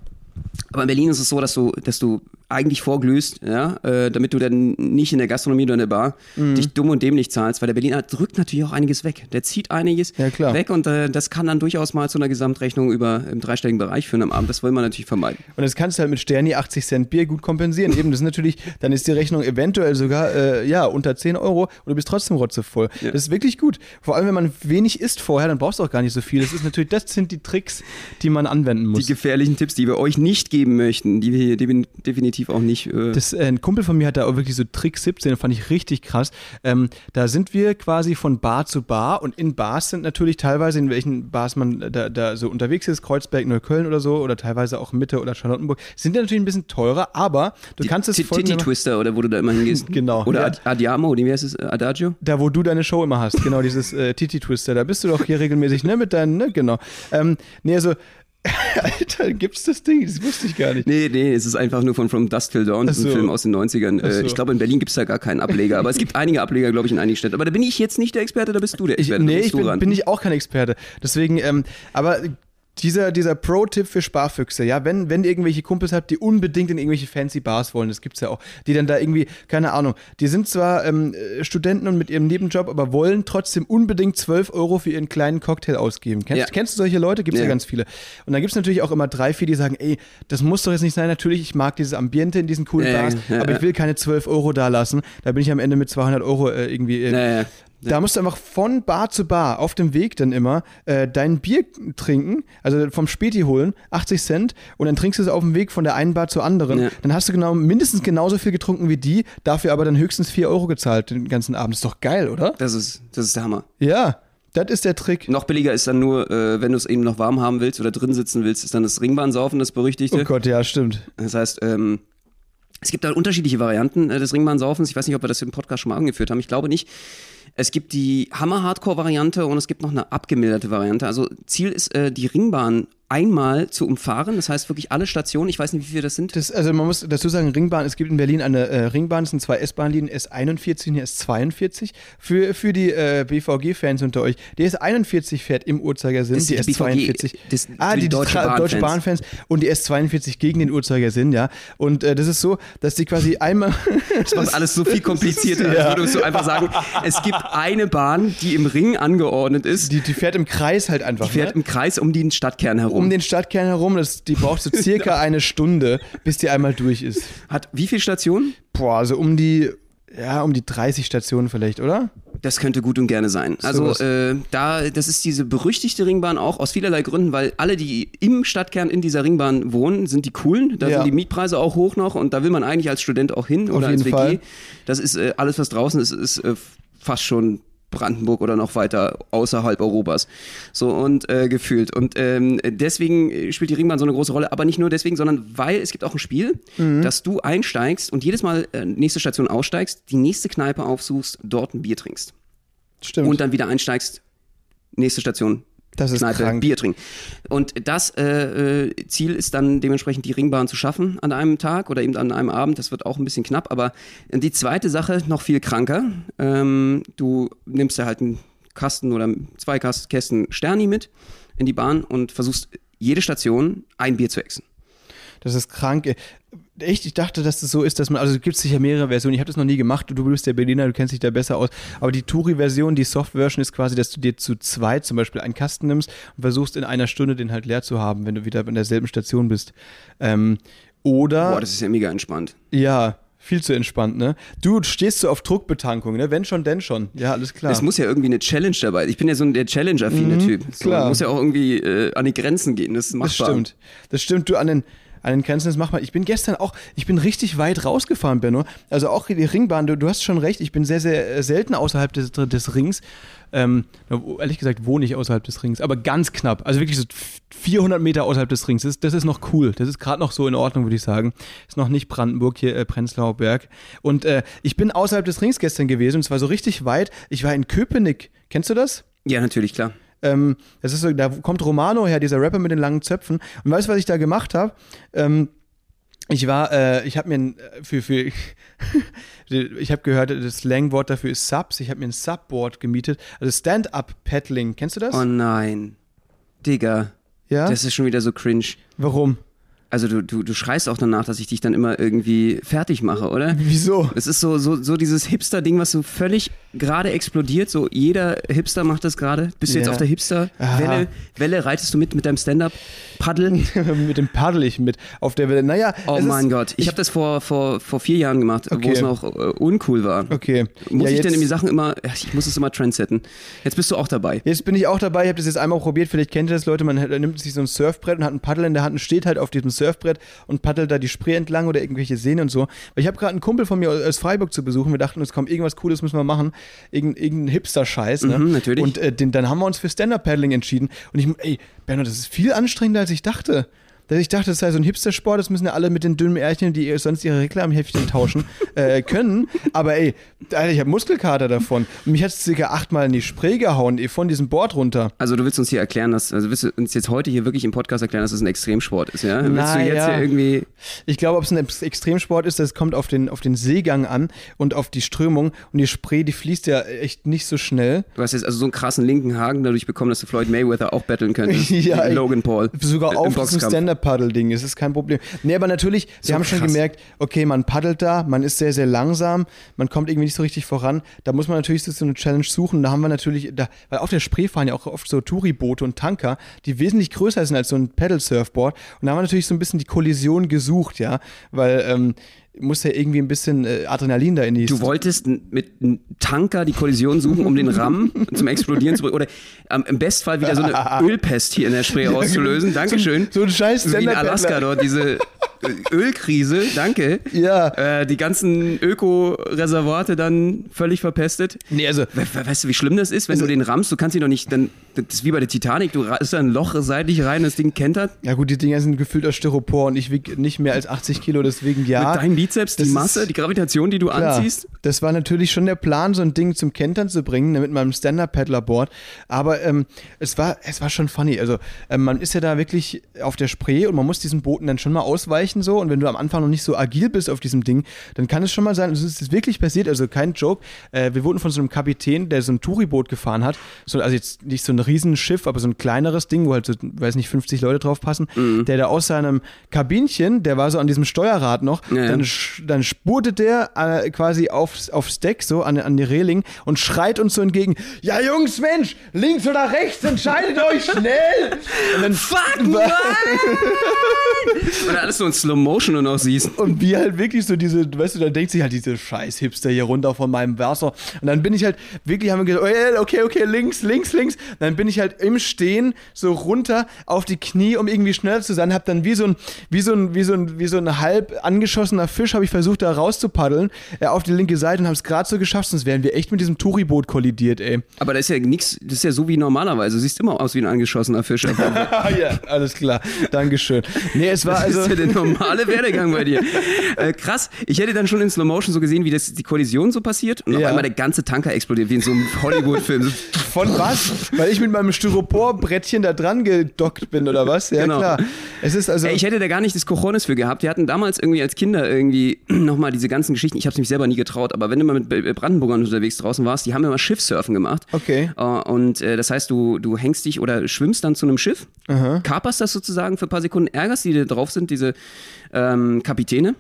S1: aber in Berlin ist es so, dass du, dass du eigentlich vorglühst, ja, äh, damit du dann nicht in der Gastronomie oder in der Bar
S3: Mhm.
S1: dich dumm und dämlich zahlst, weil der Berliner drückt natürlich auch einiges weg. Der zieht einiges
S3: Ja,
S1: weg und äh, das kann dann durchaus mal zu einer Gesamtrechnung über im dreistelligen Bereich führen am Abend. Das wollen wir natürlich vermeiden.
S3: Und das kannst du halt mit Sterni 80 Cent Bier gut kompensieren. Eben, das ist natürlich, dann ist die Rechnung eventuell sogar, äh, ja, unter 10 Euro und du bist trotzdem rotzevoll.
S1: Ja.
S3: Das ist wirklich gut. Vor allem, wenn man wenig isst vorher, dann brauchst du auch gar nicht so viel. Das ist natürlich, das sind die Tricks, die man anwenden
S1: Die
S3: muss.
S1: gefährlichen Tipps, die wir euch nicht geben möchten, die wir hier defin- definitiv auch nicht. Äh,
S3: Das, äh, ein Kumpel von mir hat da auch wirklich so Trick 17, das fand ich richtig krass. Ähm, da sind wir quasi von Bar zu Bar und in Bars sind natürlich teilweise, in welchen Bars man da, da so unterwegs ist, Kreuzberg, Neukölln oder so, oder teilweise auch Mitte oder Charlottenburg, sind ja natürlich ein bisschen teurer, aber du kannst es
S1: Titty Twister oder wo du da immer hingehst.
S3: Genau,
S1: Oder
S3: ja.
S1: Ad Adiamo, oder wie heißt es? Adagio?
S3: Da, wo du deine Show immer hast, genau, dieses äh, Titi Twister, da bist du doch hier regelmäßig, ne, mit deinen, ne, genau. Ähm, nee, also, Alter, gibt's das Ding? Das wusste ich gar nicht.
S1: Nee, nee, es ist einfach nur von From Dusk Till Dawn, das ist
S3: Ach
S1: ein
S3: so.
S1: Film aus den 90ern.
S3: Ach so.
S1: Äh, Ich glaube, in Berlin gibt es da gar keinen Ableger, aber es gibt einige Ableger, glaube ich, in einigen Städten. Aber da bin ich jetzt nicht der Experte, da bist du der
S3: Ich,
S1: Experte. da
S3: nee, ich bin, bin ich auch kein Experte. Deswegen, ähm, aber dieser, dieser Pro-Tipp für Sparfüchse, ja, wenn, wenn ihr irgendwelche Kumpels habt, die unbedingt in irgendwelche fancy Bars wollen, das gibt's ja auch, die dann da irgendwie, keine Ahnung, die sind zwar ähm, äh, Studenten und mit ihrem Nebenjob, aber wollen trotzdem unbedingt 12 Euro für ihren kleinen Cocktail ausgeben. Kennst,
S1: Ja.
S3: kennst du solche Leute? Gibt's ja.
S1: Ja.
S3: ganz viele. Und dann gibt's natürlich auch immer drei, vier, die sagen, ey, das muss doch jetzt nicht sein, natürlich, ich mag dieses Ambiente in diesen coolen
S1: Ja,
S3: Bars, aber ich will keine 12 Euro da lassen. Da bin ich am Ende mit 200 Euro äh, irgendwie äh, Da musst du einfach von Bar zu Bar auf dem Weg dann immer äh, dein Bier trinken, also vom Späti holen, 80 Cent, und dann trinkst du es auf dem Weg von der einen Bar zur anderen.
S1: Ja.
S3: Dann hast du genau mindestens genauso viel getrunken wie die, dafür aber dann höchstens 4 Euro gezahlt den ganzen Abend. ist doch geil, oder?
S1: das ist, das ist der Hammer.
S3: Ja, das ist der Trick.
S1: Noch billiger ist dann nur, äh, wenn du es eben noch warm haben willst oder drin sitzen willst, ist dann das Ringbahnsaufen, das berüchtigte.
S3: Oh Gott, ja, stimmt.
S1: Das heißt, ähm, es gibt da unterschiedliche Varianten äh, des Ringbahnsaufens. Ich weiß nicht, ob wir das im Podcast schon mal angeführt haben. Ich glaube nicht. Es gibt die Hammer-Hardcore-Variante und es gibt noch eine abgemilderte Variante. Also Ziel ist, äh, die Ringbahn einmal zu umfahren. Das heißt wirklich alle Stationen, ich weiß nicht, wie viele das sind.
S3: Das, also man muss dazu sagen, Ringbahn, es gibt in Berlin eine äh, Ringbahn, es sind zwei S-Bahnlinien, S41 und S42. Für, für die äh, BVG-Fans unter euch, die S41 fährt im Uhrzeigersinn,
S1: Das
S3: die
S1: die BVG,
S3: S42.
S1: das-
S3: ah, die,
S1: die Deutsche
S3: Tra- Deutsche
S1: Bahn-Fans.
S3: Und die S42 gegen den Uhrzeigersinn, ja. Und äh, das ist so, dass die quasi einmal.
S1: Das macht alles so viel komplizierter, als würdest du einfach sagen, es gibt eine Bahn, die im Ring angeordnet ist,
S3: die, die fährt im Kreis halt einfach.
S1: die fährt
S3: ne?
S1: im Kreis um den Stadtkern herum.
S3: um den Stadtkern herum. Das, die braucht so circa eine Stunde, bis die einmal durch ist.
S1: Hat wie viele Stationen?
S3: Boah, also um die, ja, um die 30 Stationen vielleicht, oder?
S1: Das könnte gut und gerne sein. Also
S3: Sowas.
S1: äh, da, das ist diese berüchtigte Ringbahn auch aus vielerlei Gründen, weil alle, die im Stadtkern in dieser Ringbahn wohnen, sind die coolen. Da
S3: Ja.
S1: sind die Mietpreise auch hoch noch und da will man eigentlich als Student auch hin oder als WG.
S3: Fall.
S1: Das ist äh, alles, was draußen ist, ist äh, fast schon Brandenburg oder noch weiter außerhalb Europas. So und äh, gefühlt. Und ähm, deswegen spielt die Ringbahn so eine große Rolle, aber nicht nur deswegen, sondern weil es gibt auch ein Spiel,
S3: Mhm.
S1: dass du einsteigst und jedes Mal äh, nächste Station aussteigst, die nächste Kneipe aufsuchst, dort ein Bier trinkst
S3: Stimmt.
S1: und dann wieder einsteigst, nächste Station,
S3: Das ist
S1: Kneipe,
S3: krank.
S1: Bier trinken. Und das äh, äh, Ziel ist dann dementsprechend die Ringbahn zu schaffen an einem Tag oder eben an einem Abend. Das wird auch ein bisschen knapp. Aber die zweite Sache noch viel kranker. Ähm, du nimmst da halt einen Kasten oder zwei Kästen Sterni mit in die Bahn und versuchst jede Station ein Bier zu exen.
S3: Das ist krank. Echt, ich dachte, dass das so ist, dass man, also es gibt sicher mehrere Versionen. Ich habe das noch nie gemacht. Du bist der Berliner, du kennst dich da besser aus. Aber die Touri-Version, die Soft-Version ist quasi, dass du dir zu zweit zum Beispiel einen Kasten nimmst und versuchst in einer Stunde den halt leer zu haben, wenn du wieder an derselben Station bist. Ähm, oder,
S1: Boah, das ist ja mega entspannt.
S3: ja, viel zu entspannt, ne? Du stehst so auf Druckbetankung, ne? Wenn schon, denn schon. Ja, alles klar.
S1: Es muss ja irgendwie eine Challenge dabei. Ich bin ja so ein der Challenge-affine Typ. So,
S3: Mhm, klar.
S1: Muss ja auch irgendwie äh, an die Grenzen gehen. Das ist
S3: Das
S1: machbar.
S3: stimmt. Das stimmt. Du an den, an den Grenzen, das mach mal. Ich bin gestern auch, ich bin richtig weit rausgefahren, Benno. Also auch die Ringbahn, du, du hast schon recht, ich bin sehr, sehr äh, selten außerhalb des, des Rings. Ähm, ehrlich gesagt wohne ich außerhalb des Rings, aber ganz knapp. Also wirklich so 400 Meter außerhalb des Rings. Das, das ist noch cool. Das ist gerade noch so in Ordnung, würde ich sagen. Ist noch nicht Brandenburg hier, äh, Prenzlauer Berg. Und äh, ich bin außerhalb des Rings gestern gewesen und zwar so richtig weit. Ich war in Köpenick. Kennst du das?
S1: Ja, natürlich, klar.
S3: Ähm, das ist so, da kommt Romano her, dieser Rapper mit den langen Zöpfen. Und weißt du, was ich da gemacht habe? Ähm, ich war, äh, ich habe mir ein, äh, für, für ich habe gehört, das Slangwort dafür ist Subs. Ich habe mir ein Subboard gemietet. Also Stand-Up-Paddling. Kennst du das?
S1: Oh nein. Digga.
S3: ja?
S1: Das ist schon wieder so cringe.
S3: Warum?
S1: Also du, du, du schreist auch danach, dass ich dich dann immer irgendwie fertig mache, oder?
S3: Wieso?
S1: Es ist so, so, so dieses Hipster-Ding, was so völlig gerade explodiert. So jeder Hipster macht das gerade. Bist du jetzt
S3: Ja.
S1: auf der Hipster-Welle? Welle, reitest du mit mit deinem Stand-Up-Paddel?
S3: mit dem paddel ich mit auf der Welle. Naja,
S1: Oh mein
S3: ist,
S1: Gott. Ich habe das vor, vor, vor vier Jahren gemacht, wo
S3: Okay.
S1: es noch äh, uncool war.
S3: Okay.
S1: Muss
S3: Ja,
S1: ich
S3: jetzt-
S1: denn irgendwie Sachen immer, ich muss es immer trendsetten. Jetzt bist du auch dabei.
S3: Jetzt bin ich auch dabei, ich habe das jetzt einmal probiert, vielleicht kennt ihr das Leute, man nimmt sich so ein Surfbrett und hat ein Paddel in der Hand und steht halt auf diesem Surfbrett und paddelt da die Spree entlang oder irgendwelche Seen und so. Weil ich habe gerade einen Kumpel von mir aus Freiburg zu besuchen, wir dachten uns, komm, irgendwas Cooles müssen wir machen, Irgend, irgendeinen Hipster-Scheiß, ne?
S1: Mhm, natürlich.
S3: Und äh, den, dann haben wir uns für Stand-Up-Paddling entschieden und ich, ey, Bernhard, das ist viel anstrengender, als ich dachte. Dass ich dachte, das sei so ein Hipster-Sport, das müssen ja alle mit den dünnen Ärchen, die sonst ihre Reklamheftchen tauschen, äh, können. Aber ey, Alter, ich habe Muskelkater davon. Und mich hat es circa achtmal in die Spree gehauen, ey, von diesem Board runter.
S1: Also du willst uns hier erklären, dass, also willst du uns jetzt heute hier wirklich im Podcast erklären, dass es ein Extremsport ist, ja? Willst
S3: Na
S1: du jetzt
S3: ja.
S1: hier irgendwie,
S3: Ich glaube, ob es ein Ex- Extremsport ist, das kommt auf den, auf den Seegang an und auf die Strömung. Und die Spree, die fließt ja echt nicht so schnell.
S1: du hast jetzt also so einen krassen linken Haken dadurch bekommen, dass du Floyd Mayweather auch battlen könntest.
S3: Ja.
S1: Logan Paul.
S3: Sogar auf diesem
S1: Boxkampf.
S3: Stand-Up-Paddle-Ding. Es ist kein Problem. Nee, aber natürlich, wir
S1: So
S3: haben schon
S1: krass.
S3: gemerkt, okay, man paddelt da, man ist sehr, sehr langsam, man kommt irgendwie nicht so richtig voran. Da muss man natürlich so eine Challenge suchen. Da haben wir natürlich, da, weil auf der Spree fahren ja auch oft so Touri-Boote und Tanker, die wesentlich größer sind als so ein Pedal-Surfboard. Und da haben wir natürlich so ein bisschen die Kollision gesucht, ja, weil ähm, muss ja irgendwie ein bisschen äh, Adrenalin da in die
S1: Du wolltest mit einem Tanker die Kollision suchen, um den Ram zum Explodieren zu bringen. Oder ähm, im Bestfall wieder so eine Ölpest hier in der Spree auszulösen. Dankeschön.
S3: So ein scheiß
S1: Wie in. Alaska dort, diese Ölkrise, danke.
S3: Ja.
S1: Äh, die ganzen Öko-Reservate dann völlig verpestet.
S3: Nee, also
S1: We we weißt du, wie schlimm das ist, wenn du den rammst? Du kannst ihn doch nicht, dann, das ist wie bei der Titanic, du reißt da ein Loch seitlich rein, das Ding kentert.
S3: Ja gut, die Dinger sind gefüllt aus Styropor und ich wiege nicht mehr als 80 Kilo, deswegen ja.
S1: Mit deinem Bizeps, die Masse,
S3: ist-
S1: die Gravitation, die du
S3: Klar,
S1: anziehst.
S3: Das war natürlich schon der Plan, so ein Ding zum Kentern zu bringen, ne, mit meinem Stand-Up-Paddler-Board. Aber ähm, es, war, es war schon funny. Also ähm, man ist ja da wirklich auf der Spree und man muss diesen Booten dann schon mal ausweichen so. Und wenn du am Anfang noch nicht so agil bist auf diesem Ding, dann kann es schon mal sein, es ist wirklich passiert, also kein Joke. Äh, wir wurden von so einem Kapitän, der so ein Touriboot gefahren hat, so, also jetzt nicht so ein Riesenschiff, aber so ein kleineres Ding, wo halt so, weiß nicht, 50 Leute drauf passen, der da aus seinem Kabinchen, der war so an diesem Steuerrad noch,
S1: Ja,
S3: dann dann spurtet der äh, quasi aufs, aufs Deck, so an, an die Reling und schreit uns so entgegen: Ja, Jungs, Mensch, links oder rechts, entscheidet euch schnell! Und dann
S1: Fuck, nein! Oder alles so in Slow Motion und noch siehst.
S3: Und wie halt wirklich so diese, weißt du, dann denkt sich halt diese scheiß Hipster hier runter von meinem Wasser. Und dann bin ich halt wirklich, haben wir gesagt, oh, okay, okay, links, links, links. Dann bin ich halt im Stehen so runter auf die Knie, um irgendwie schneller zu sein. Hab dann wie so ein, wie so ein, wie so ein, wie so ein halb angeschossener Fisch, habe ich versucht, da rauszupaddeln äh, auf die linke Seite und habe es gerade so geschafft, sonst wären wir echt mit diesem Touriboot kollidiert, ey.
S1: Aber das ist ja nichts, das ist ja so wie normalerweise. Du siehst immer aus wie ein angeschossener Fisch. das
S3: ja, alles klar. Dankeschön. Nee, es war also.
S1: ist ja der normale Werdegang bei dir. Äh, krass. Ich hätte dann schon in Slow Motion so gesehen, wie das die Kollision so passiert und
S3: Ja.
S1: auf einmal der ganze Tanker explodiert, wie in so einem Hollywood-Film.
S3: Von was? Weil ich mit meinem Styroporbrettchen da dran gedockt bin oder was? Ja,
S1: Genau.
S3: klar. Es ist also.
S1: Ey, ich hätte da gar nicht das Cojones für gehabt. Wir hatten damals irgendwie als Kinder irgendwie nochmal diese ganzen Geschichten. Ich habe es mich selber nie getraut, aber wenn du mal mit Brandenburgern unterwegs draußen warst, die haben immer Schiffsurfen gemacht.
S3: Okay.
S1: Äh, und äh, das heißt, du, du hängst dich oder schwimmst dann zu einem Schiff, kaperst das sozusagen für ein paar Sekunden, ärgerst die, die da drauf sind, diese ähm, Kapitäne.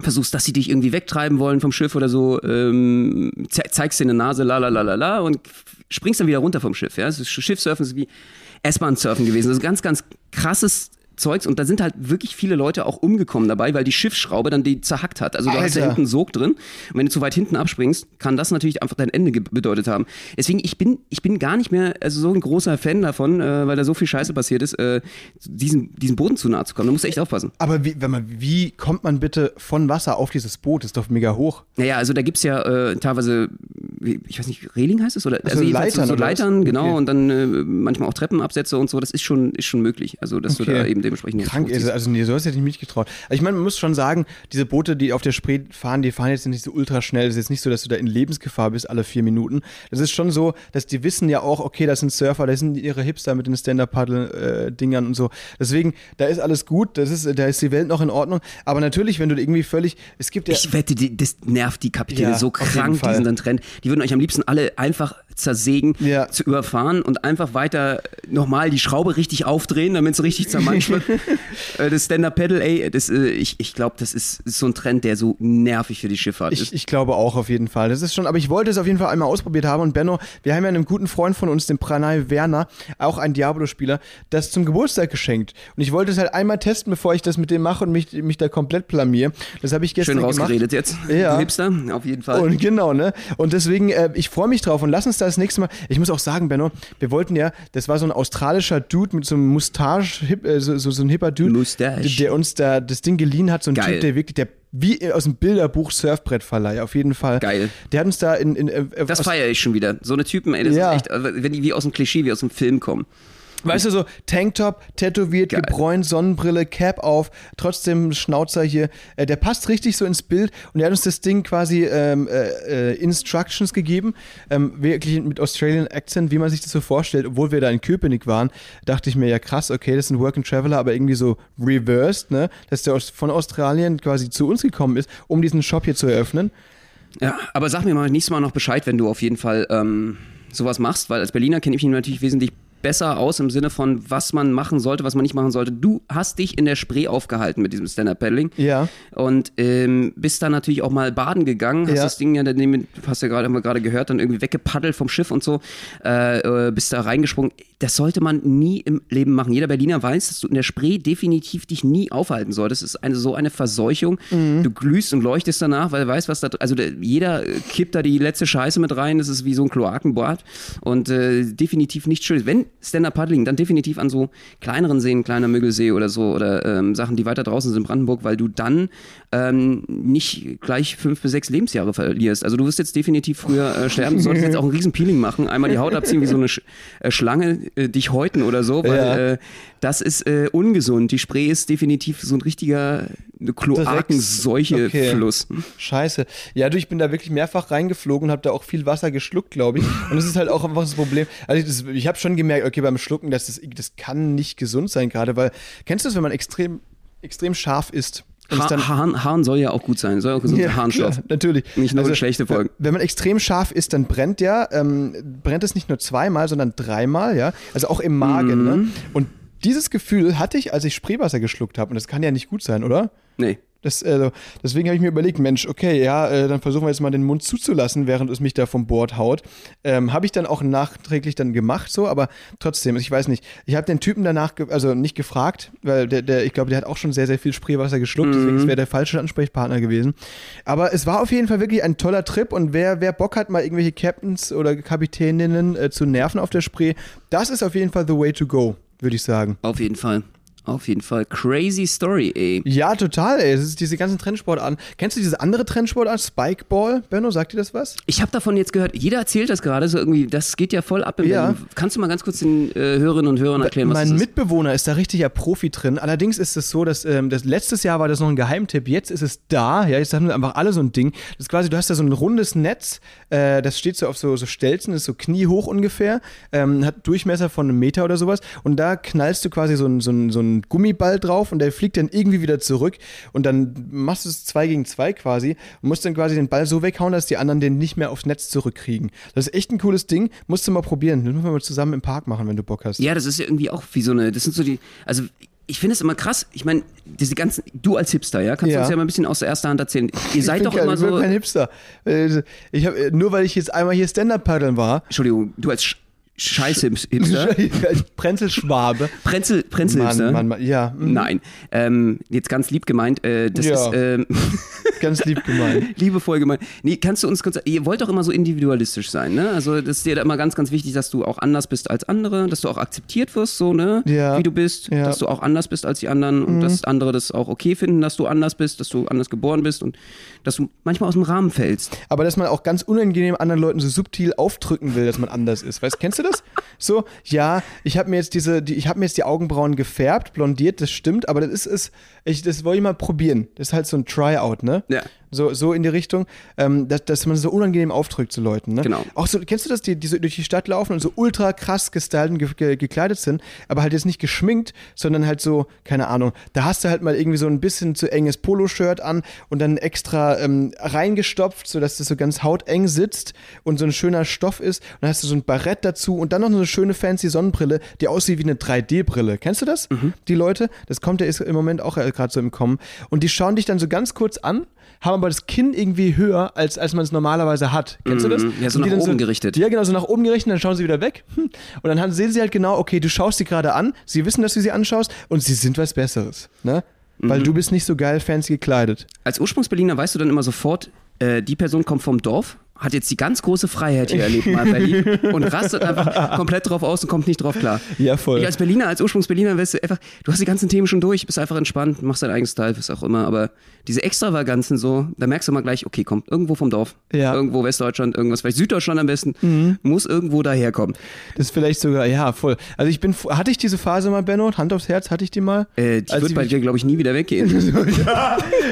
S1: Versuchst, dass sie dich irgendwie wegtreiben wollen vom Schiff oder so, ähm, ze zeigst dir eine Nase, la la la la la und springst dann wieder runter vom Schiff. Ja? Schiffsurfen ist wie S-Bahn-Surfen gewesen. Das ist ganz, ganz krasses Zeugs und da sind halt wirklich viele Leute auch umgekommen dabei, weil die Schiffsschraube dann die zerhackt hat. Also du hast ja
S3: Alter.
S1: hinten einen Sog drin und wenn du zu weit hinten abspringst, kann das natürlich einfach dein Ende bedeutet haben. Deswegen, ich bin, ich bin gar nicht mehr also so ein großer Fan davon, äh, weil da so viel Scheiße passiert ist, äh, diesen, diesem Boden zu nahe zu kommen. Da musst du echt aufpassen.
S3: aber wie, wenn man, wie kommt man bitte von Wasser auf dieses Boot? Das ist doch mega hoch.
S1: Naja, also da gibt's ja äh, teilweise, ich weiß nicht, Reling heißt es? Oder, also jedenfalls
S3: Leitern
S1: so
S3: was?
S1: Leitern, genau,
S3: Okay.
S1: und dann äh, manchmal auch Treppenabsätze und so, das ist schon, ist schon möglich. Also, dass du
S3: Okay.
S1: da eben dementsprechend
S3: Krank ist, also nee, sowas hätte ich mich nicht getraut. Also ich meine, man muss schon sagen, diese Boote, die auf der Spree fahren, die fahren jetzt nicht so ultra schnell. Es ist jetzt nicht so, dass du da in Lebensgefahr bist alle vier Minuten. Das ist schon so, dass die wissen ja auch, okay, das sind Surfer, das sind ihre Hipster mit den Stand-Up-Paddle-Dingern und so. Deswegen, da ist alles gut, das ist, da ist die Welt noch in Ordnung. Aber natürlich, wenn du irgendwie völlig, es gibt ja...
S1: Ich wette, die, das nervt die Kapitäne
S3: Ja,
S1: so krank, diesen dann Trend. Die würden euch am liebsten alle einfach zersägen,
S3: Ja.
S1: zu überfahren und einfach weiter nochmal die Schraube richtig aufdrehen, damit es richtig zermanscht wird. Äh, das Stand-Up-Pedal, ey, das, äh, ich, ich glaube, das ist, so ein Trend, der so nervig für die Schifffahrt
S3: Ich,
S1: ist.
S3: ich glaube auch auf jeden Fall. Das ist schon, aber ich wollte es auf jeden Fall einmal ausprobiert haben. Und Benno, wir haben ja einem guten Freund von uns, dem Pranay Werner, auch ein Diablo-Spieler, das zum Geburtstag geschenkt. Und ich wollte es halt einmal testen, bevor ich das mit dem mache und mich, mich da komplett blamier. Das habe ich gestern
S1: Schön
S3: gemacht.
S1: rausgeredet jetzt.
S3: Ja.
S1: Du Hipster, auf jeden Fall.
S3: Und genau, ne? Und deswegen, äh, ich freue mich drauf und lass uns da das nächste Mal. Ich muss auch sagen, Benno, wir wollten ja, das war so ein australischer Dude mit so einem Mustache, hip, äh, so, so, so ein hipper Dude,
S1: Mustache.
S3: der, uns da das Ding geliehen hat, so ein
S1: Geil.
S3: Typ, der wirklich, der wie aus dem Bilderbuch Surfbrettverleih, auf jeden Fall.
S1: Geil.
S3: Der hat uns da in. in äh,
S1: das feiere ich schon wieder. So eine Typen, ey, das
S3: Ja.
S1: ist echt, also, wenn die wie aus dem Klischee, wie aus dem Film kommen.
S3: Weißt du, so Tanktop, tätowiert,
S1: Geil.
S3: gebräunt, Sonnenbrille, Cap auf, trotzdem Schnauzer hier. Äh, der passt richtig so ins Bild und er hat uns das Ding quasi ähm, äh, äh, Instructions gegeben, ähm, wirklich mit Australian Accent, wie man sich das so vorstellt. Obwohl wir da in Köpenick waren, dachte ich mir, ja krass, okay, das ist ein Work and Traveler, aber irgendwie so reversed, ne? Dass der von Australien quasi zu uns gekommen ist, um diesen Shop hier zu eröffnen.
S1: Ja, aber sag mir mal nächstes Mal noch Bescheid, wenn du auf jeden Fall ähm, sowas machst, weil als Berliner kenne ich mich natürlich wesentlich besser aus im Sinne von, was man machen sollte, was man nicht machen sollte. Du hast dich in der Spree aufgehalten mit diesem Stand-Up-Paddling.
S3: Ja.
S1: Und ähm, bist dann natürlich auch mal baden gegangen, hast
S3: Ja.
S1: das Ding ja, hast ja gerade, haben wir gerade gehört, dann irgendwie weggepaddelt vom Schiff und so, äh, äh, bist da reingesprungen. Das sollte man nie im Leben machen. Jeder Berliner weiß, dass du in der Spree definitiv dich nie aufhalten solltest. Es ist eine, so eine Verseuchung.
S3: Mhm.
S1: Du glühst und leuchtest danach, weil du weißt, was da, also der, jeder äh, kippt da die letzte Scheiße mit rein. Das ist wie so ein Kloakenbad und äh, definitiv nicht schön. Wenn Stand-Up-Paddling, dann definitiv an so kleineren Seen, kleiner Müggelsee oder so oder ähm, Sachen, die weiter draußen sind in Brandenburg, weil du dann ähm, nicht gleich fünf bis sechs Lebensjahre verlierst. Also du wirst jetzt definitiv früher äh, sterben, du solltest jetzt auch ein riesen Peeling machen, einmal die Haut abziehen wie so eine Sch äh, Schlange, äh, dich häuten oder so, weil
S3: Ja.
S1: äh, das ist äh, ungesund. Die Spree ist definitiv so ein richtiger Kloakenseuche-Fluss.
S3: Scheiße. Ja, du, ich bin da wirklich mehrfach reingeflogen und habe da auch viel Wasser geschluckt, glaube ich. Und das ist halt auch einfach das Problem. Also das, ich habe schon gemerkt, okay, beim Schlucken, das, ist, das kann nicht gesund sein gerade, weil, kennst du das, wenn man extrem, extrem scharf isst?
S1: Ha Haaren, Haaren soll ja auch gut sein, soll ja auch gesund sein. Harnstoff.
S3: klar, natürlich. Also,
S1: Nicht nur so schlechte Folgen.
S3: Wenn man extrem scharf ist, dann brennt ja, ähm, brennt es nicht nur zweimal, sondern dreimal, ja. Also auch im Magen,
S1: Mhm.
S3: ne? Und dieses Gefühl hatte ich, als ich Spreewasser geschluckt habe. Und das kann ja nicht gut sein, oder?
S1: Nee.
S3: Das, also, deswegen habe ich mir überlegt, Mensch, okay, ja, äh, dann versuchen wir jetzt mal den Mund zuzulassen, während es mich da vom Bord haut. Ähm, habe ich dann auch nachträglich dann gemacht, so, aber trotzdem, ich weiß nicht. Ich habe den Typen danach, also nicht gefragt, weil der, der ich glaube, der hat auch schon sehr, sehr viel Spreewasser geschluckt, deswegen wäre der falsche Ansprechpartner gewesen. Aber es war auf jeden Fall wirklich ein toller Trip und wer, wer Bock hat, mal irgendwelche Captains oder Kapitäninnen äh, zu nerven auf der Spree, das ist auf jeden Fall the way to go, würde ich sagen.
S1: Auf jeden Fall. Auf jeden Fall. Crazy Story, ey.
S3: Ja, total, ey. Es ist diese ganzen Trendsportarten. Kennst du diese andere Trendsportart, Spikeball? Benno, sagt dir das was?
S1: Ich habe davon jetzt gehört, jeder erzählt das gerade so irgendwie, das geht ja voll ab im
S3: Ja.
S1: Kannst du mal ganz kurz den äh, Hörerinnen und Hörern erklären, was
S3: mein
S1: das ist?
S3: Mitbewohner ist da richtiger Profi drin. Allerdings ist es so, dass ähm, das letztes Jahr war das noch ein Geheimtipp. Jetzt ist es da. Ja, jetzt haben wir einfach alle so ein Ding. Das ist quasi, du hast da so ein rundes Netz. Äh, das steht so auf so, so Stelzen, ist so kniehoch ungefähr. Ähm, hat Durchmesser von einem Meter oder sowas. Und da knallst du quasi so einen so einen- so einen Gummiball drauf und der fliegt dann irgendwie wieder zurück. Und dann machst du es zwei gegen zwei quasi und musst dann quasi den Ball so weghauen, dass die anderen den nicht mehr aufs Netz zurückkriegen. Das ist echt ein cooles Ding. Musst du mal probieren. Das müssen wir mal zusammen im Park machen, wenn du Bock hast.
S1: Ja, das ist ja irgendwie auch wie so eine, das sind so die, also ich finde es immer krass. Ich meine, diese ganzen, du als Hipster, ja, kannst
S3: Ja.
S1: du uns ja mal ein bisschen aus der ersten Hand erzählen. Ihr seid
S3: ich
S1: doch
S3: bin kein,
S1: immer
S3: ich bin
S1: so,
S3: kein Hipster. Äh, Ich hab, nur weil ich jetzt einmal hier Stand-Up-Paddeln war.
S1: Entschuldigung, du als Scheiß-Hipster,
S3: Prenzelschwabe.
S1: Prenzel, Prenzel-Hipster.
S3: Mann, Mann, Mann, ja. mhm.
S1: Nein, ähm, jetzt ganz lieb gemeint, äh, das
S3: Ja.
S1: ist ähm,
S3: Ganz lieb gemeint.
S1: liebevoll gemeint. Nee, kannst du uns kurz, ihr wollt doch immer so individualistisch sein, ne? Also das ist dir da immer ganz, ganz wichtig, dass du auch anders bist als andere, dass du auch akzeptiert wirst, so, ne?
S3: Ja.
S1: Wie du bist,
S3: Ja. Mhm.
S1: dass du auch anders bist als die anderen und dass andere das auch okay finden, dass du anders bist, dass du anders geboren bist und dass du manchmal aus dem Rahmen fällst.
S3: Aber dass man auch ganz unangenehm anderen Leuten so subtil aufdrücken will, dass man anders ist. Weißt, kennst du das? So, ja, ich habe mir jetzt diese, die, ich habe mir jetzt die Augenbrauen gefärbt, blondiert, das stimmt, aber das ist es, ich, das wollte ich mal probieren. Das ist halt so ein Tryout, ne?
S1: Ja.
S3: So, so in die Richtung, ähm, dass, dass man so unangenehm aufdrückt zu Leuten, ne?
S1: Genau.
S3: Auch so, kennst du das, die, die so durch die Stadt laufen und so ultra krass gestylt und ge ge gekleidet sind, aber halt jetzt nicht geschminkt, sondern halt so, keine Ahnung, da hast du halt mal irgendwie so ein bisschen zu enges Poloshirt an und dann extra ähm, reingestopft, sodass das so ganz hauteng sitzt und so ein schöner Stoff ist. Und dann hast du so ein Barett dazu und dann noch so eine schöne fancy Sonnenbrille, die aussieht wie eine 3D-Brille. Kennst du das? Die Leute? Das kommt ja ist im Moment auch äh, gerade so im Kommen. Und die schauen dich dann so ganz kurz an, haben aber das Kinn irgendwie höher, als, als man es normalerweise hat. Kennst du das?
S1: Mhm. Ja, so nach oben gerichtet.
S3: Ja, genau, so nach oben gerichtet, dann schauen sie wieder weg. Hm. Und dann haben, sehen sie halt genau, okay, du schaust sie gerade an, sie wissen, dass du sie anschaust und sie sind was Besseres. Ne? Weil
S1: Mhm.
S3: du bist nicht so geil fancy gekleidet.
S1: Als Ursprungsberliner weißt du dann immer sofort, äh, die Person kommt vom Dorf, hat jetzt die ganz große Freiheit hier erlebt mal in Berlin und rastet einfach komplett drauf aus und kommt nicht drauf klar.
S3: Ja, voll.
S1: Ich als Berliner, als Ursprungsberliner, weißt du einfach, du hast die ganzen Themen schon durch, bist einfach entspannt, machst dein eigenes Style, was auch immer, aber diese Extravaganzen so, da merkst du mal gleich, okay, kommt irgendwo vom Dorf,
S3: Ja. Mhm.
S1: irgendwo Westdeutschland, irgendwas, vielleicht Süddeutschland am besten, muss irgendwo daherkommen.
S3: Das ist vielleicht sogar, ja, voll. Also ich bin, hatte ich diese Phase mal, Benno? Hand aufs Herz, hatte ich die mal?
S1: Äh, die wird bei dir, glaube ich, nie wieder weggehen.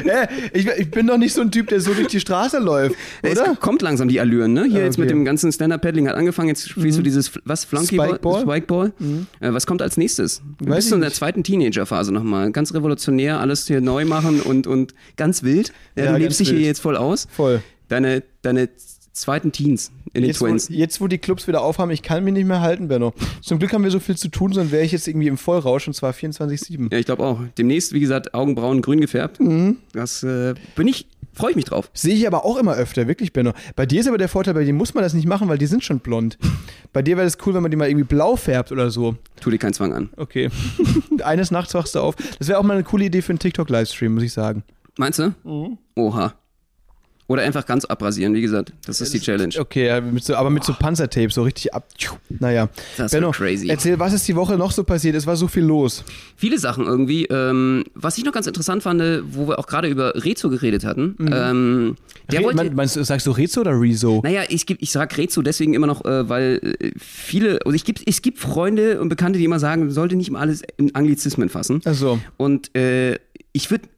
S3: Hä? ich, ich bin doch nicht so ein Typ, der so durch die Straße läuft,
S1: Es
S3: oder?
S1: kommt langsam die Allüren, ne? Hier
S3: Ah,
S1: jetzt mit
S3: okay. Mhm.
S1: dem ganzen Stand-Up-Paddling hat angefangen, jetzt spielst du dieses, was, Flunkyball?
S3: Spikeball? Mhm.
S1: Äh, was kommt als nächstes? Du
S3: Weiß
S1: bist so in der zweiten Teenager-Phase nochmal. Ganz revolutionär, alles hier neu machen und, und ganz wild. Ja,
S3: Ja,
S1: du lebst dich hier jetzt voll aus.
S3: Voll.
S1: Deine, deine zweiten Teens in den
S3: Jetzt wo,
S1: Twins.
S3: jetzt, wo die Clubs wieder aufhaben, ich kann mich nicht mehr halten, Benno. Zum Glück haben wir so viel zu tun, sonst wäre ich jetzt irgendwie im Vollrausch und zwar 24-7.
S1: Ja, ich glaube auch. Demnächst, wie gesagt, Augenbrauen grün gefärbt.
S3: Mhm.
S1: Das äh, bin ich, freue ich mich drauf.
S3: Sehe ich aber auch immer öfter, wirklich, Benno. Bei dir ist aber der Vorteil, bei dir muss man das nicht machen, weil die sind schon blond. Bei dir wäre es cool, wenn man die mal irgendwie blau färbt oder so.
S1: Tu dir keinen Zwang an.
S3: Okay. Eines Nachts wachst du auf. Das wäre auch mal eine coole Idee für einen TikTok-Livestream, muss ich sagen.
S1: Meinst du?
S3: Mhm.
S1: Oha. Oder einfach ganz abrasieren, wie gesagt. Das ist die Challenge.
S3: Okay, ja, mit so, aber mit so Panzertape, so richtig ab. Naja.
S1: Das
S3: Benno,
S1: crazy.
S3: erzähl, was ist die Woche noch so passiert? Es war so viel los.
S1: Viele Sachen irgendwie. Ähm, was ich noch ganz interessant fand, wo wir auch gerade über Rezo geredet hatten. Ähm, der
S3: Re
S1: wollte.
S3: meinst du, sagst du Rezo oder Rezo?
S1: Naja, ich, ich sag Rezo deswegen immer noch, äh, weil äh, viele, also ich gibt, es gibt Freunde und Bekannte, die immer sagen, man sollte nicht immer alles in Anglizismen fassen.
S3: Ach so.
S1: Und äh, ich würde,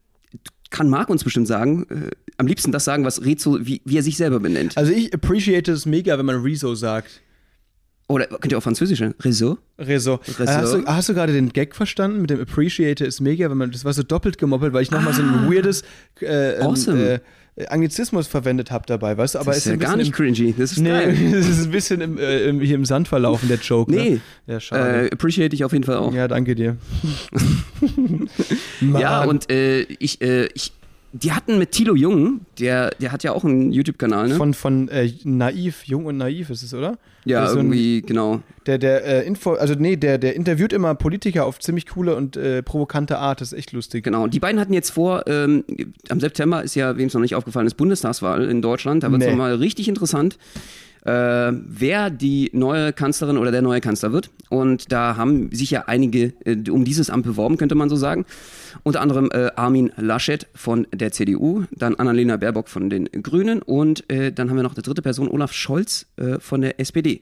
S1: kann Marc uns bestimmt sagen, äh, am liebsten das sagen, was Rezo, wie, wie er sich selber benennt.
S3: Also ich appreciate es mega, wenn man Rezo sagt.
S1: Oder könnt ihr auch Französische? Rezo?
S3: Rezo.
S1: Rezo.
S3: Hast, du, hast du gerade den Gag verstanden mit dem Appreciate is mega, wenn man das war so doppelt gemoppelt, weil ich nochmal so ein weirdes äh, ähm,
S1: Awesome.
S3: äh, Anglizismus verwendet habe dabei, weißt du? Aber
S1: das
S3: es
S1: ist ja gar nicht cringy. Das ist geil.
S3: nee, es ist ein bisschen im, äh, im, hier im Sand verlaufen, der Joke.
S1: Nee.
S3: Ne? Ja, schade.
S1: Äh, appreciate ich auf jeden Fall auch.
S3: ja, danke dir.
S1: Ja, und äh, ich, äh, ich, die hatten mit Thilo Jung, der, der hat ja auch einen YouTube-Kanal, ne?
S3: Von, von äh, Naiv, Jung und Naiv ist es, oder?
S1: ja,
S3: so ein-
S1: irgendwie, genau.
S3: Der, der, äh, Info, also nee, der, der interviewt immer Politiker auf ziemlich coole und äh, provokante Art, das ist echt lustig.
S1: Genau, die beiden hatten jetzt vor, ähm, am September ist ja, wem es noch nicht aufgefallen ist, Bundestagswahl in Deutschland. Da wird es
S3: Nee.
S1: nochmal richtig interessant, äh, wer die neue Kanzlerin oder der neue Kanzler wird. Und da haben sich ja einige äh, um dieses Amt beworben, könnte man so sagen. Unter anderem äh, Armin Laschet von der CDU, dann Annalena Baerbock von den Grünen und äh, dann haben wir noch eine dritte Person, Olaf Scholz äh, von der SPD.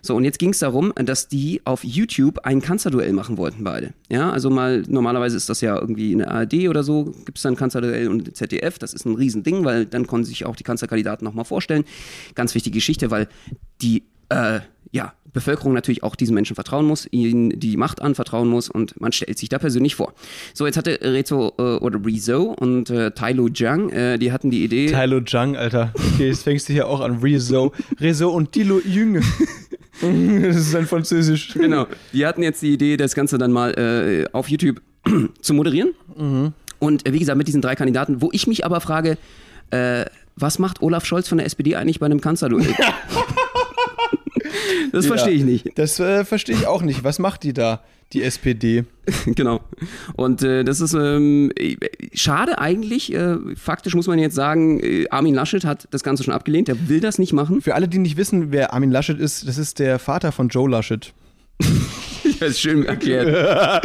S1: So, und jetzt ging es darum, dass die auf YouTube ein Kanzlerduell machen wollten, beide. Ja, also mal, normalerweise ist das ja irgendwie in der ARD oder so, gibt es dann Kanzlerduell und ZDF. Das ist ein Riesending, weil dann konnten sich auch die Kanzlerkandidaten nochmal vorstellen. Ganz wichtige Geschichte, weil die äh, ja, Bevölkerung natürlich auch diesen Menschen vertrauen muss, ihnen die Macht anvertrauen muss und man stellt sich da persönlich vor. So, jetzt hatte Rezo äh, oder Rezo und äh, Tailo Zhang, äh, die hatten die Idee.
S3: Tylo Jung, Alter. Okay, jetzt fängst du hier auch an. Rezo. Rezo und Tilo Jung. das ist ein Französisch.
S1: Genau. Die hatten jetzt die Idee, das Ganze dann mal äh, auf YouTube zu moderieren. Und äh, wie gesagt, mit diesen drei Kandidaten, wo ich mich aber frage, äh, was macht Olaf Scholz von der SPD eigentlich bei einem Kanzlerduell? das verstehe ich nicht.
S3: Das äh, verstehe ich auch nicht. Was macht die da, die SPD?
S1: genau. Und äh, das ist ähm, äh, schade eigentlich. Äh, faktisch muss man jetzt sagen, äh, Armin Laschet hat das Ganze schon abgelehnt. Der will das nicht machen.
S3: Für alle, die nicht wissen, wer Armin Laschet ist, das ist der Vater von Joe Laschet.
S1: Das ist schön erklärt.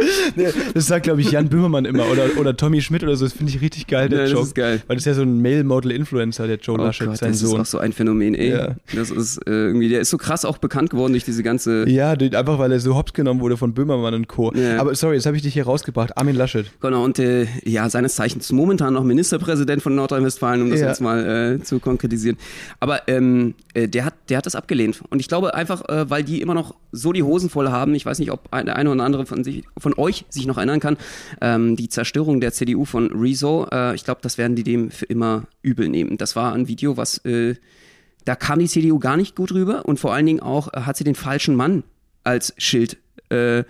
S3: Das sagt, glaube ich, Jan Böhmermann immer oder, oder Tommy Schmidt oder so. Das finde ich richtig geil, der
S1: Ja, das
S3: Joke.
S1: ist geil.
S3: Weil das ist ja so ein Male-Model-Influencer, der Joe
S1: Oh
S3: Laschet,
S1: Gott,
S3: sein
S1: das ist
S3: Sohn.
S1: auch so ein Phänomen, ey.
S3: Ja.
S1: Das ist äh, irgendwie, der ist so krass auch bekannt geworden durch diese ganze
S3: Ja, einfach weil er so hops genommen wurde von Böhmermann und Co.
S1: Ja.
S3: Aber sorry, jetzt habe ich dich hier rausgebracht. Armin Laschet.
S1: Genau, und äh, ja, seines Zeichens momentan noch Ministerpräsident von Nordrhein-Westfalen, um das jetzt mal äh, zu konkretisieren. Aber ähm, äh, der, hat, der hat das abgelehnt. Und ich glaube einfach, äh, weil die immer noch so die Hosen voll haben, ich weiß nicht, ob ein- der eine oder andere von, sich, von euch sich noch erinnern kann, ähm, die Zerstörung der CDU von Rezo, äh, ich glaube, das werden die dem für immer übel nehmen. Das war ein Video, was, äh, da kam die CDU gar nicht gut rüber und vor allen Dingen auch äh, hat sie den falschen Mann als Schild äh,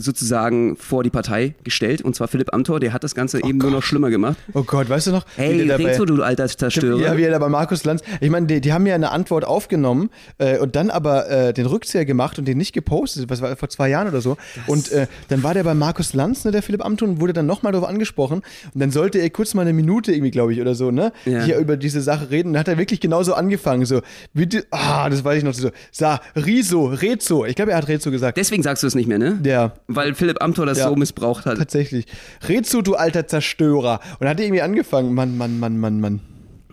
S1: sozusagen vor die Partei gestellt. Und zwar Philipp Amthor, der hat das Ganze eben nur noch schlimmer gemacht.
S3: Oh Gott, weißt du noch?
S1: Hey,
S3: dabei-
S1: Rezo, du alter Zerstörer.
S3: Ja, wie er da bei Markus Lanz. Ich meine, die, die haben ja eine Antwort aufgenommen äh, und dann aber äh, den Rückzieher gemacht und den nicht gepostet. Was war vor zwei Jahren oder so. und äh, dann war der bei Markus Lanz, ne, der Philipp Amthor, und wurde dann nochmal darauf angesprochen. Und dann sollte er kurz mal eine Minute irgendwie, glaube ich, oder so, ne,
S1: Ja.
S3: hier über diese Sache reden. Und dann hat er wirklich genauso angefangen. So, bitte, ah, das weiß ich noch so. Sa, Riso, Rezo. Ich glaube, er hat Rezo gesagt.
S1: Deswegen sagst du es nicht mehr, ne?
S3: Ja.
S1: Weil Philipp Amthor das
S3: Ja.
S1: so missbraucht hat.
S3: Tatsächlich. Rezo, du alter Zerstörer. Und hat er irgendwie angefangen. Mann, Mann, Mann, Mann, Mann.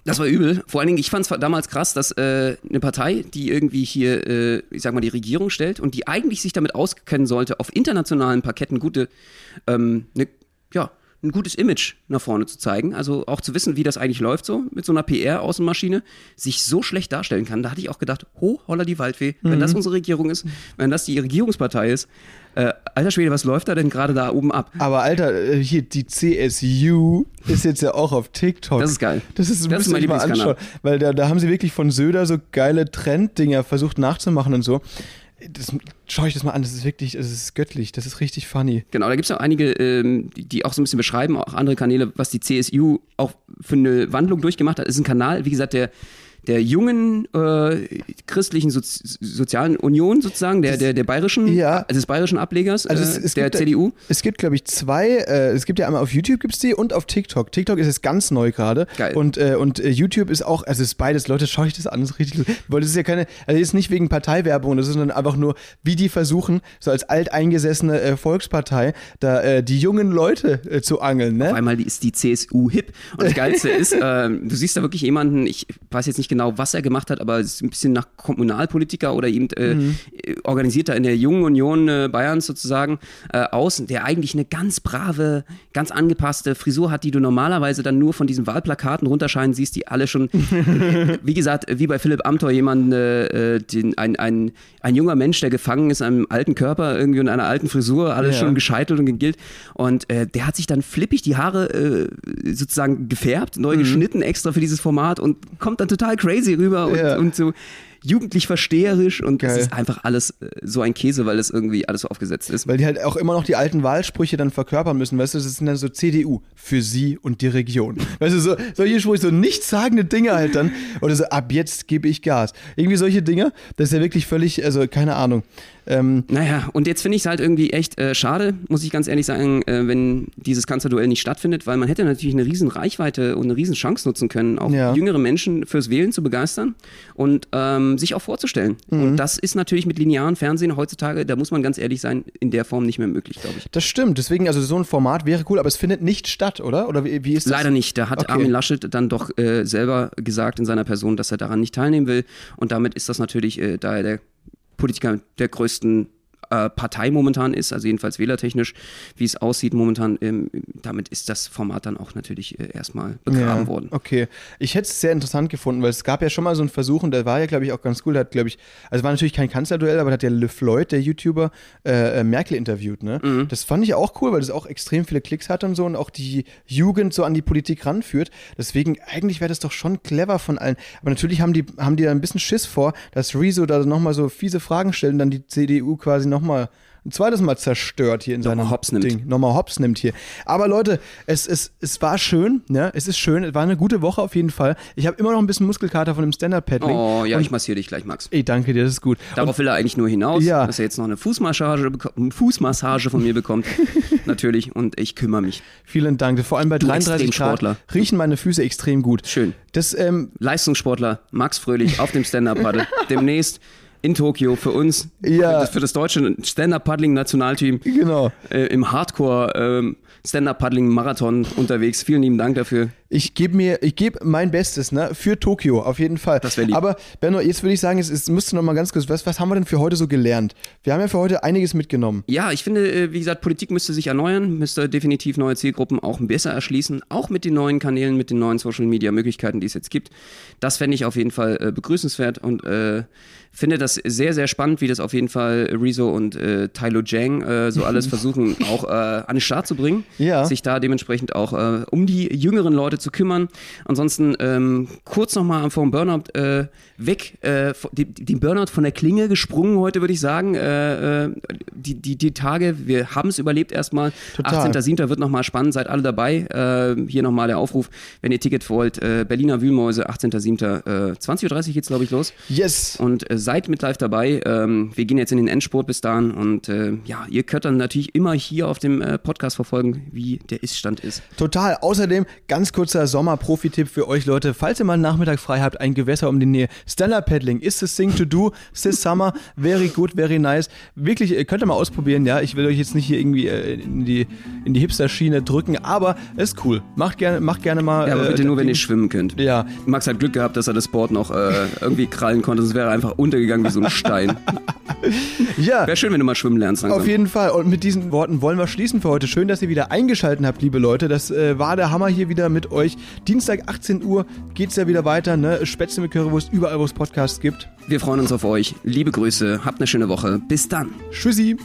S1: Das war übel. Vor allen Dingen, ich fand es damals krass, dass äh, eine Partei, die irgendwie hier, äh, ich sag mal, die Regierung stellt und die eigentlich sich damit auskennen sollte, auf internationalen Parketten gute, ähm, ne, ja, ein gutes Image nach vorne zu zeigen. Also auch zu wissen, wie das eigentlich läuft so mit so einer PR-Außenmaschine, sich so schlecht darstellen kann. Da hatte ich auch gedacht, ho, holla die Waldfee, wenn das unsere Regierung ist, wenn das die Regierungspartei ist, äh, alter Schwede, was läuft da denn gerade da oben ab?
S3: Aber Alter, äh, hier die CSU ist jetzt ja auch auf TikTok.
S1: Das ist geil.
S3: Das ist,
S1: Das ist mein
S3: mal anschauen, weil da, da haben sie wirklich von Söder so geile Trenddinger versucht nachzumachen und so. Das, schau ich das mal an, das ist wirklich, das ist göttlich, das ist richtig funny.
S1: Genau, da gibt es auch einige, ähm, die, die auch so ein bisschen beschreiben, auch andere Kanäle, was die CSU auch für eine Wandlung durchgemacht hat. Ist ein Kanal, wie gesagt, der, der jungen äh, christlichen Sozi Sozialen Union sozusagen, der, der, der bayerischen,
S3: Ja.
S1: also des bayerischen Ablegers
S3: Also es,
S1: äh,
S3: es
S1: der
S3: gibt,
S1: CDU.
S3: Es gibt, glaube ich, zwei. Äh, es gibt ja einmal auf YouTube gibt's die und auf TikTok. TikTok ist jetzt ganz neu gerade. Und, äh, und äh, YouTube ist auch, also es ist beides. Leute, schaut euch das an, das ist richtig. Weil das ist ja keine, also das ist nicht wegen Parteiwerbung, das ist sondern einfach nur, wie die versuchen, so als alteingesessene äh, Volkspartei, da die jungen Leute zu angeln,
S1: Auf
S3: ne?
S1: einmal ist die CSU hip. Und das Geilste ist, ähm, du siehst da wirklich jemanden, ich weiß jetzt nicht genau, was er gemacht hat, aber es ist ein bisschen nach Kommunalpolitiker oder eben äh,
S3: Mhm.
S1: äh, organisiert er in der Jungen Union äh, Bayerns sozusagen äh, aus, der eigentlich eine ganz brave, ganz angepasste Frisur hat, die du normalerweise dann nur von diesen Wahlplakaten runterscheinen siehst, die alle schon, wie gesagt, wie bei Philipp Amthor jemanden, äh, den, ein, ein, ein junger Mensch, der gefangen ist an einem alten Körper, irgendwie in einer alten Frisur, alles
S3: Ja.
S1: schon gescheitelt und gegilt. Und äh, der hat sich dann flippig die Haare äh, sozusagen gefärbt,
S3: Mhm.
S1: neu geschnitten extra für dieses Format und kommt dann total crazy rüber und,
S3: Ja.
S1: und so jugendlich versteherisch und es
S3: Geil.
S1: ist einfach alles äh, so ein Käse, weil es irgendwie alles so aufgesetzt ist.
S3: Weil die halt auch immer noch die alten Wahlsprüche dann verkörpern müssen, weißt du, das sind dann so CDU, für sie und die Region. Weißt du, so, solche Sprüche, so nichtssagende Dinge halt dann. Oder so, ab jetzt gebe ich Gas. Irgendwie solche Dinge, das ist ja wirklich völlig, also keine Ahnung. Ähm,
S1: Naja, und jetzt finde ich es halt irgendwie echt äh, schade, muss ich ganz ehrlich sagen, äh, wenn dieses Kanzlerduell nicht stattfindet, weil man hätte natürlich eine riesen Reichweite und eine riesen Chance nutzen können, auch
S3: Ja.
S1: jüngere Menschen fürs Wählen zu begeistern und ähm, sich auch vorzustellen.
S3: Mhm.
S1: Und das ist natürlich mit linearen Fernsehen heutzutage, da muss man ganz ehrlich sein, in der Form nicht mehr möglich, glaube ich.
S3: das stimmt, deswegen, also so ein Format wäre cool, aber es findet nicht statt, oder? Oder wie, wie ist das?
S1: Leider nicht. Da hat
S3: Okay.
S1: Armin Laschet dann doch äh, selber gesagt in seiner Person, dass er daran nicht teilnehmen will. Und damit ist das natürlich, äh, da er der Politiker der größten äh, Partei momentan ist, also jedenfalls wählertechnisch, wie es aussieht momentan, ähm, damit ist das Format dann auch natürlich äh, erstmal begraben
S3: ja,
S1: worden.
S3: Okay. Ich hätte es sehr interessant gefunden, weil es gab ja schon mal so einen Versuch und der war ja, glaube ich, auch ganz cool. Der hat, glaube ich, also war natürlich kein Kanzlerduell, aber da hat ja Le Floyd, der YouTuber, äh, äh, Merkel interviewt, ne?
S1: Mhm.
S3: Das fand ich auch cool, weil das auch extrem viele Klicks hat und so und auch die Jugend so an die Politik ranführt. Deswegen, eigentlich wäre das doch schon clever von allen. Aber natürlich haben die, haben die da ein bisschen Schiss vor, dass Rezo da nochmal so fiese Fragen stellt und dann die CDU quasi nochmal ein zweites Mal zerstört hier in seinem
S1: Hops nimmt.
S3: Ding. Nochmal Hops nimmt hier. Aber Leute, es, es, es war schön, ne? Es ist schön, es war eine gute Woche auf jeden Fall. Ich habe immer noch ein bisschen Muskelkater von dem Stand-Up-Paddling.
S1: Oh ja,
S3: Und-
S1: ich massiere dich gleich, Max.
S3: Ey, danke dir, das ist gut.
S1: Darauf will er eigentlich nur hinaus,
S3: Ja.
S1: dass er jetzt noch eine Fußmassage, Fußmassage von mir bekommt. natürlich. Und ich kümmere mich.
S3: Vielen Dank. Vor allem bei 33 Grad riechen meine Füße extrem gut.
S1: Schön.
S3: Das, ähm,
S1: Leistungssportler Max Fröhlich auf dem Stand-Up-Paddle. Demnächst in Tokio für uns,
S3: Ja.
S1: für, das, für das deutsche Stand-Up-Paddling-Nationalteam
S3: genau.
S1: äh, im Hardcore ähm, Stand-Up-Paddling-Marathon unterwegs. Vielen lieben Dank dafür.
S3: Ich gebe mir, ich gebe mein Bestes, ne? Für Tokio, auf jeden Fall.
S1: Das wär lieb.
S3: Aber Benno, jetzt würde ich sagen, es, es müsste noch mal ganz kurz, was, was haben wir denn für heute so gelernt? Wir haben ja für heute einiges mitgenommen.
S1: Ja, ich finde, äh, wie gesagt, Politik müsste sich erneuern, müsste definitiv neue Zielgruppen auch besser erschließen, auch mit den neuen Kanälen, mit den neuen Social-Media-Möglichkeiten, die es jetzt gibt. Das fände ich auf jeden Fall äh, begrüßenswert und äh, finde das sehr, sehr spannend, wie das auf jeden Fall Rezo und äh, Tylo Jang äh, so alles versuchen, auch äh, an den Start zu bringen.
S3: Ja.
S1: Sich da dementsprechend auch äh, um die jüngeren Leute zu kümmern. Ansonsten ähm, kurz nochmal vom Burnout äh, weg, äh, die Burnout von der Klinge gesprungen heute, würde ich sagen. Äh, äh, die, die, die Tage, wir haben es überlebt erstmal.
S3: Total.
S1: 18.07. wird nochmal spannend, seid alle dabei. Äh, hier nochmal der Aufruf, wenn ihr Ticket wollt. Äh, Berliner Wühlmäuse, 18.07. Äh, 20.30 Uhr geht's, glaube ich, los.
S3: Yes.
S1: Und äh, seid mit live dabei. Ähm, wir gehen jetzt in den Endspurt bis dahin. Und äh, ja, ihr könnt dann natürlich immer hier auf dem äh, Podcast verfolgen, wie der Ist-Stand ist.
S3: Total. Außerdem, ganz kurzer Sommer-Profi-Tipp für euch Leute. Falls ihr mal einen Nachmittag frei habt, ein Gewässer um die Nähe. Stand-Up-Paddling is the thing to do. This summer. Very good, very nice. Wirklich, ihr könnt ihr mal ausprobieren, ja. Ich will euch jetzt nicht hier irgendwie äh, in die, in die Hipster-Schiene drücken, aber ist cool. Macht gerne, macht gerne mal.
S1: Ja, aber
S3: äh,
S1: bitte nur, wenn ihr schwimmen könnt.
S3: Ja,
S1: Max hat Glück gehabt, dass er das Board noch äh, irgendwie krallen konnte, sonst wäre er einfach untergegangen wie so ein Stein.
S3: ja.
S1: Wäre schön, wenn du mal schwimmen lernst langsam.
S3: Auf jeden Fall. Und mit diesen Worten wollen wir schließen für heute. Schön, dass ihr wieder eingeschaltet habt, liebe Leute. Das äh, war der Hammer hier wieder mit euch. Dienstag 18 Uhr geht's ja wieder weiter. Ne? Spätzle mit Currywurst überall, wo es Podcasts gibt.
S1: Wir freuen uns auf euch. Liebe Grüße, habt eine schöne Woche. Bis dann.
S3: Tschüssi.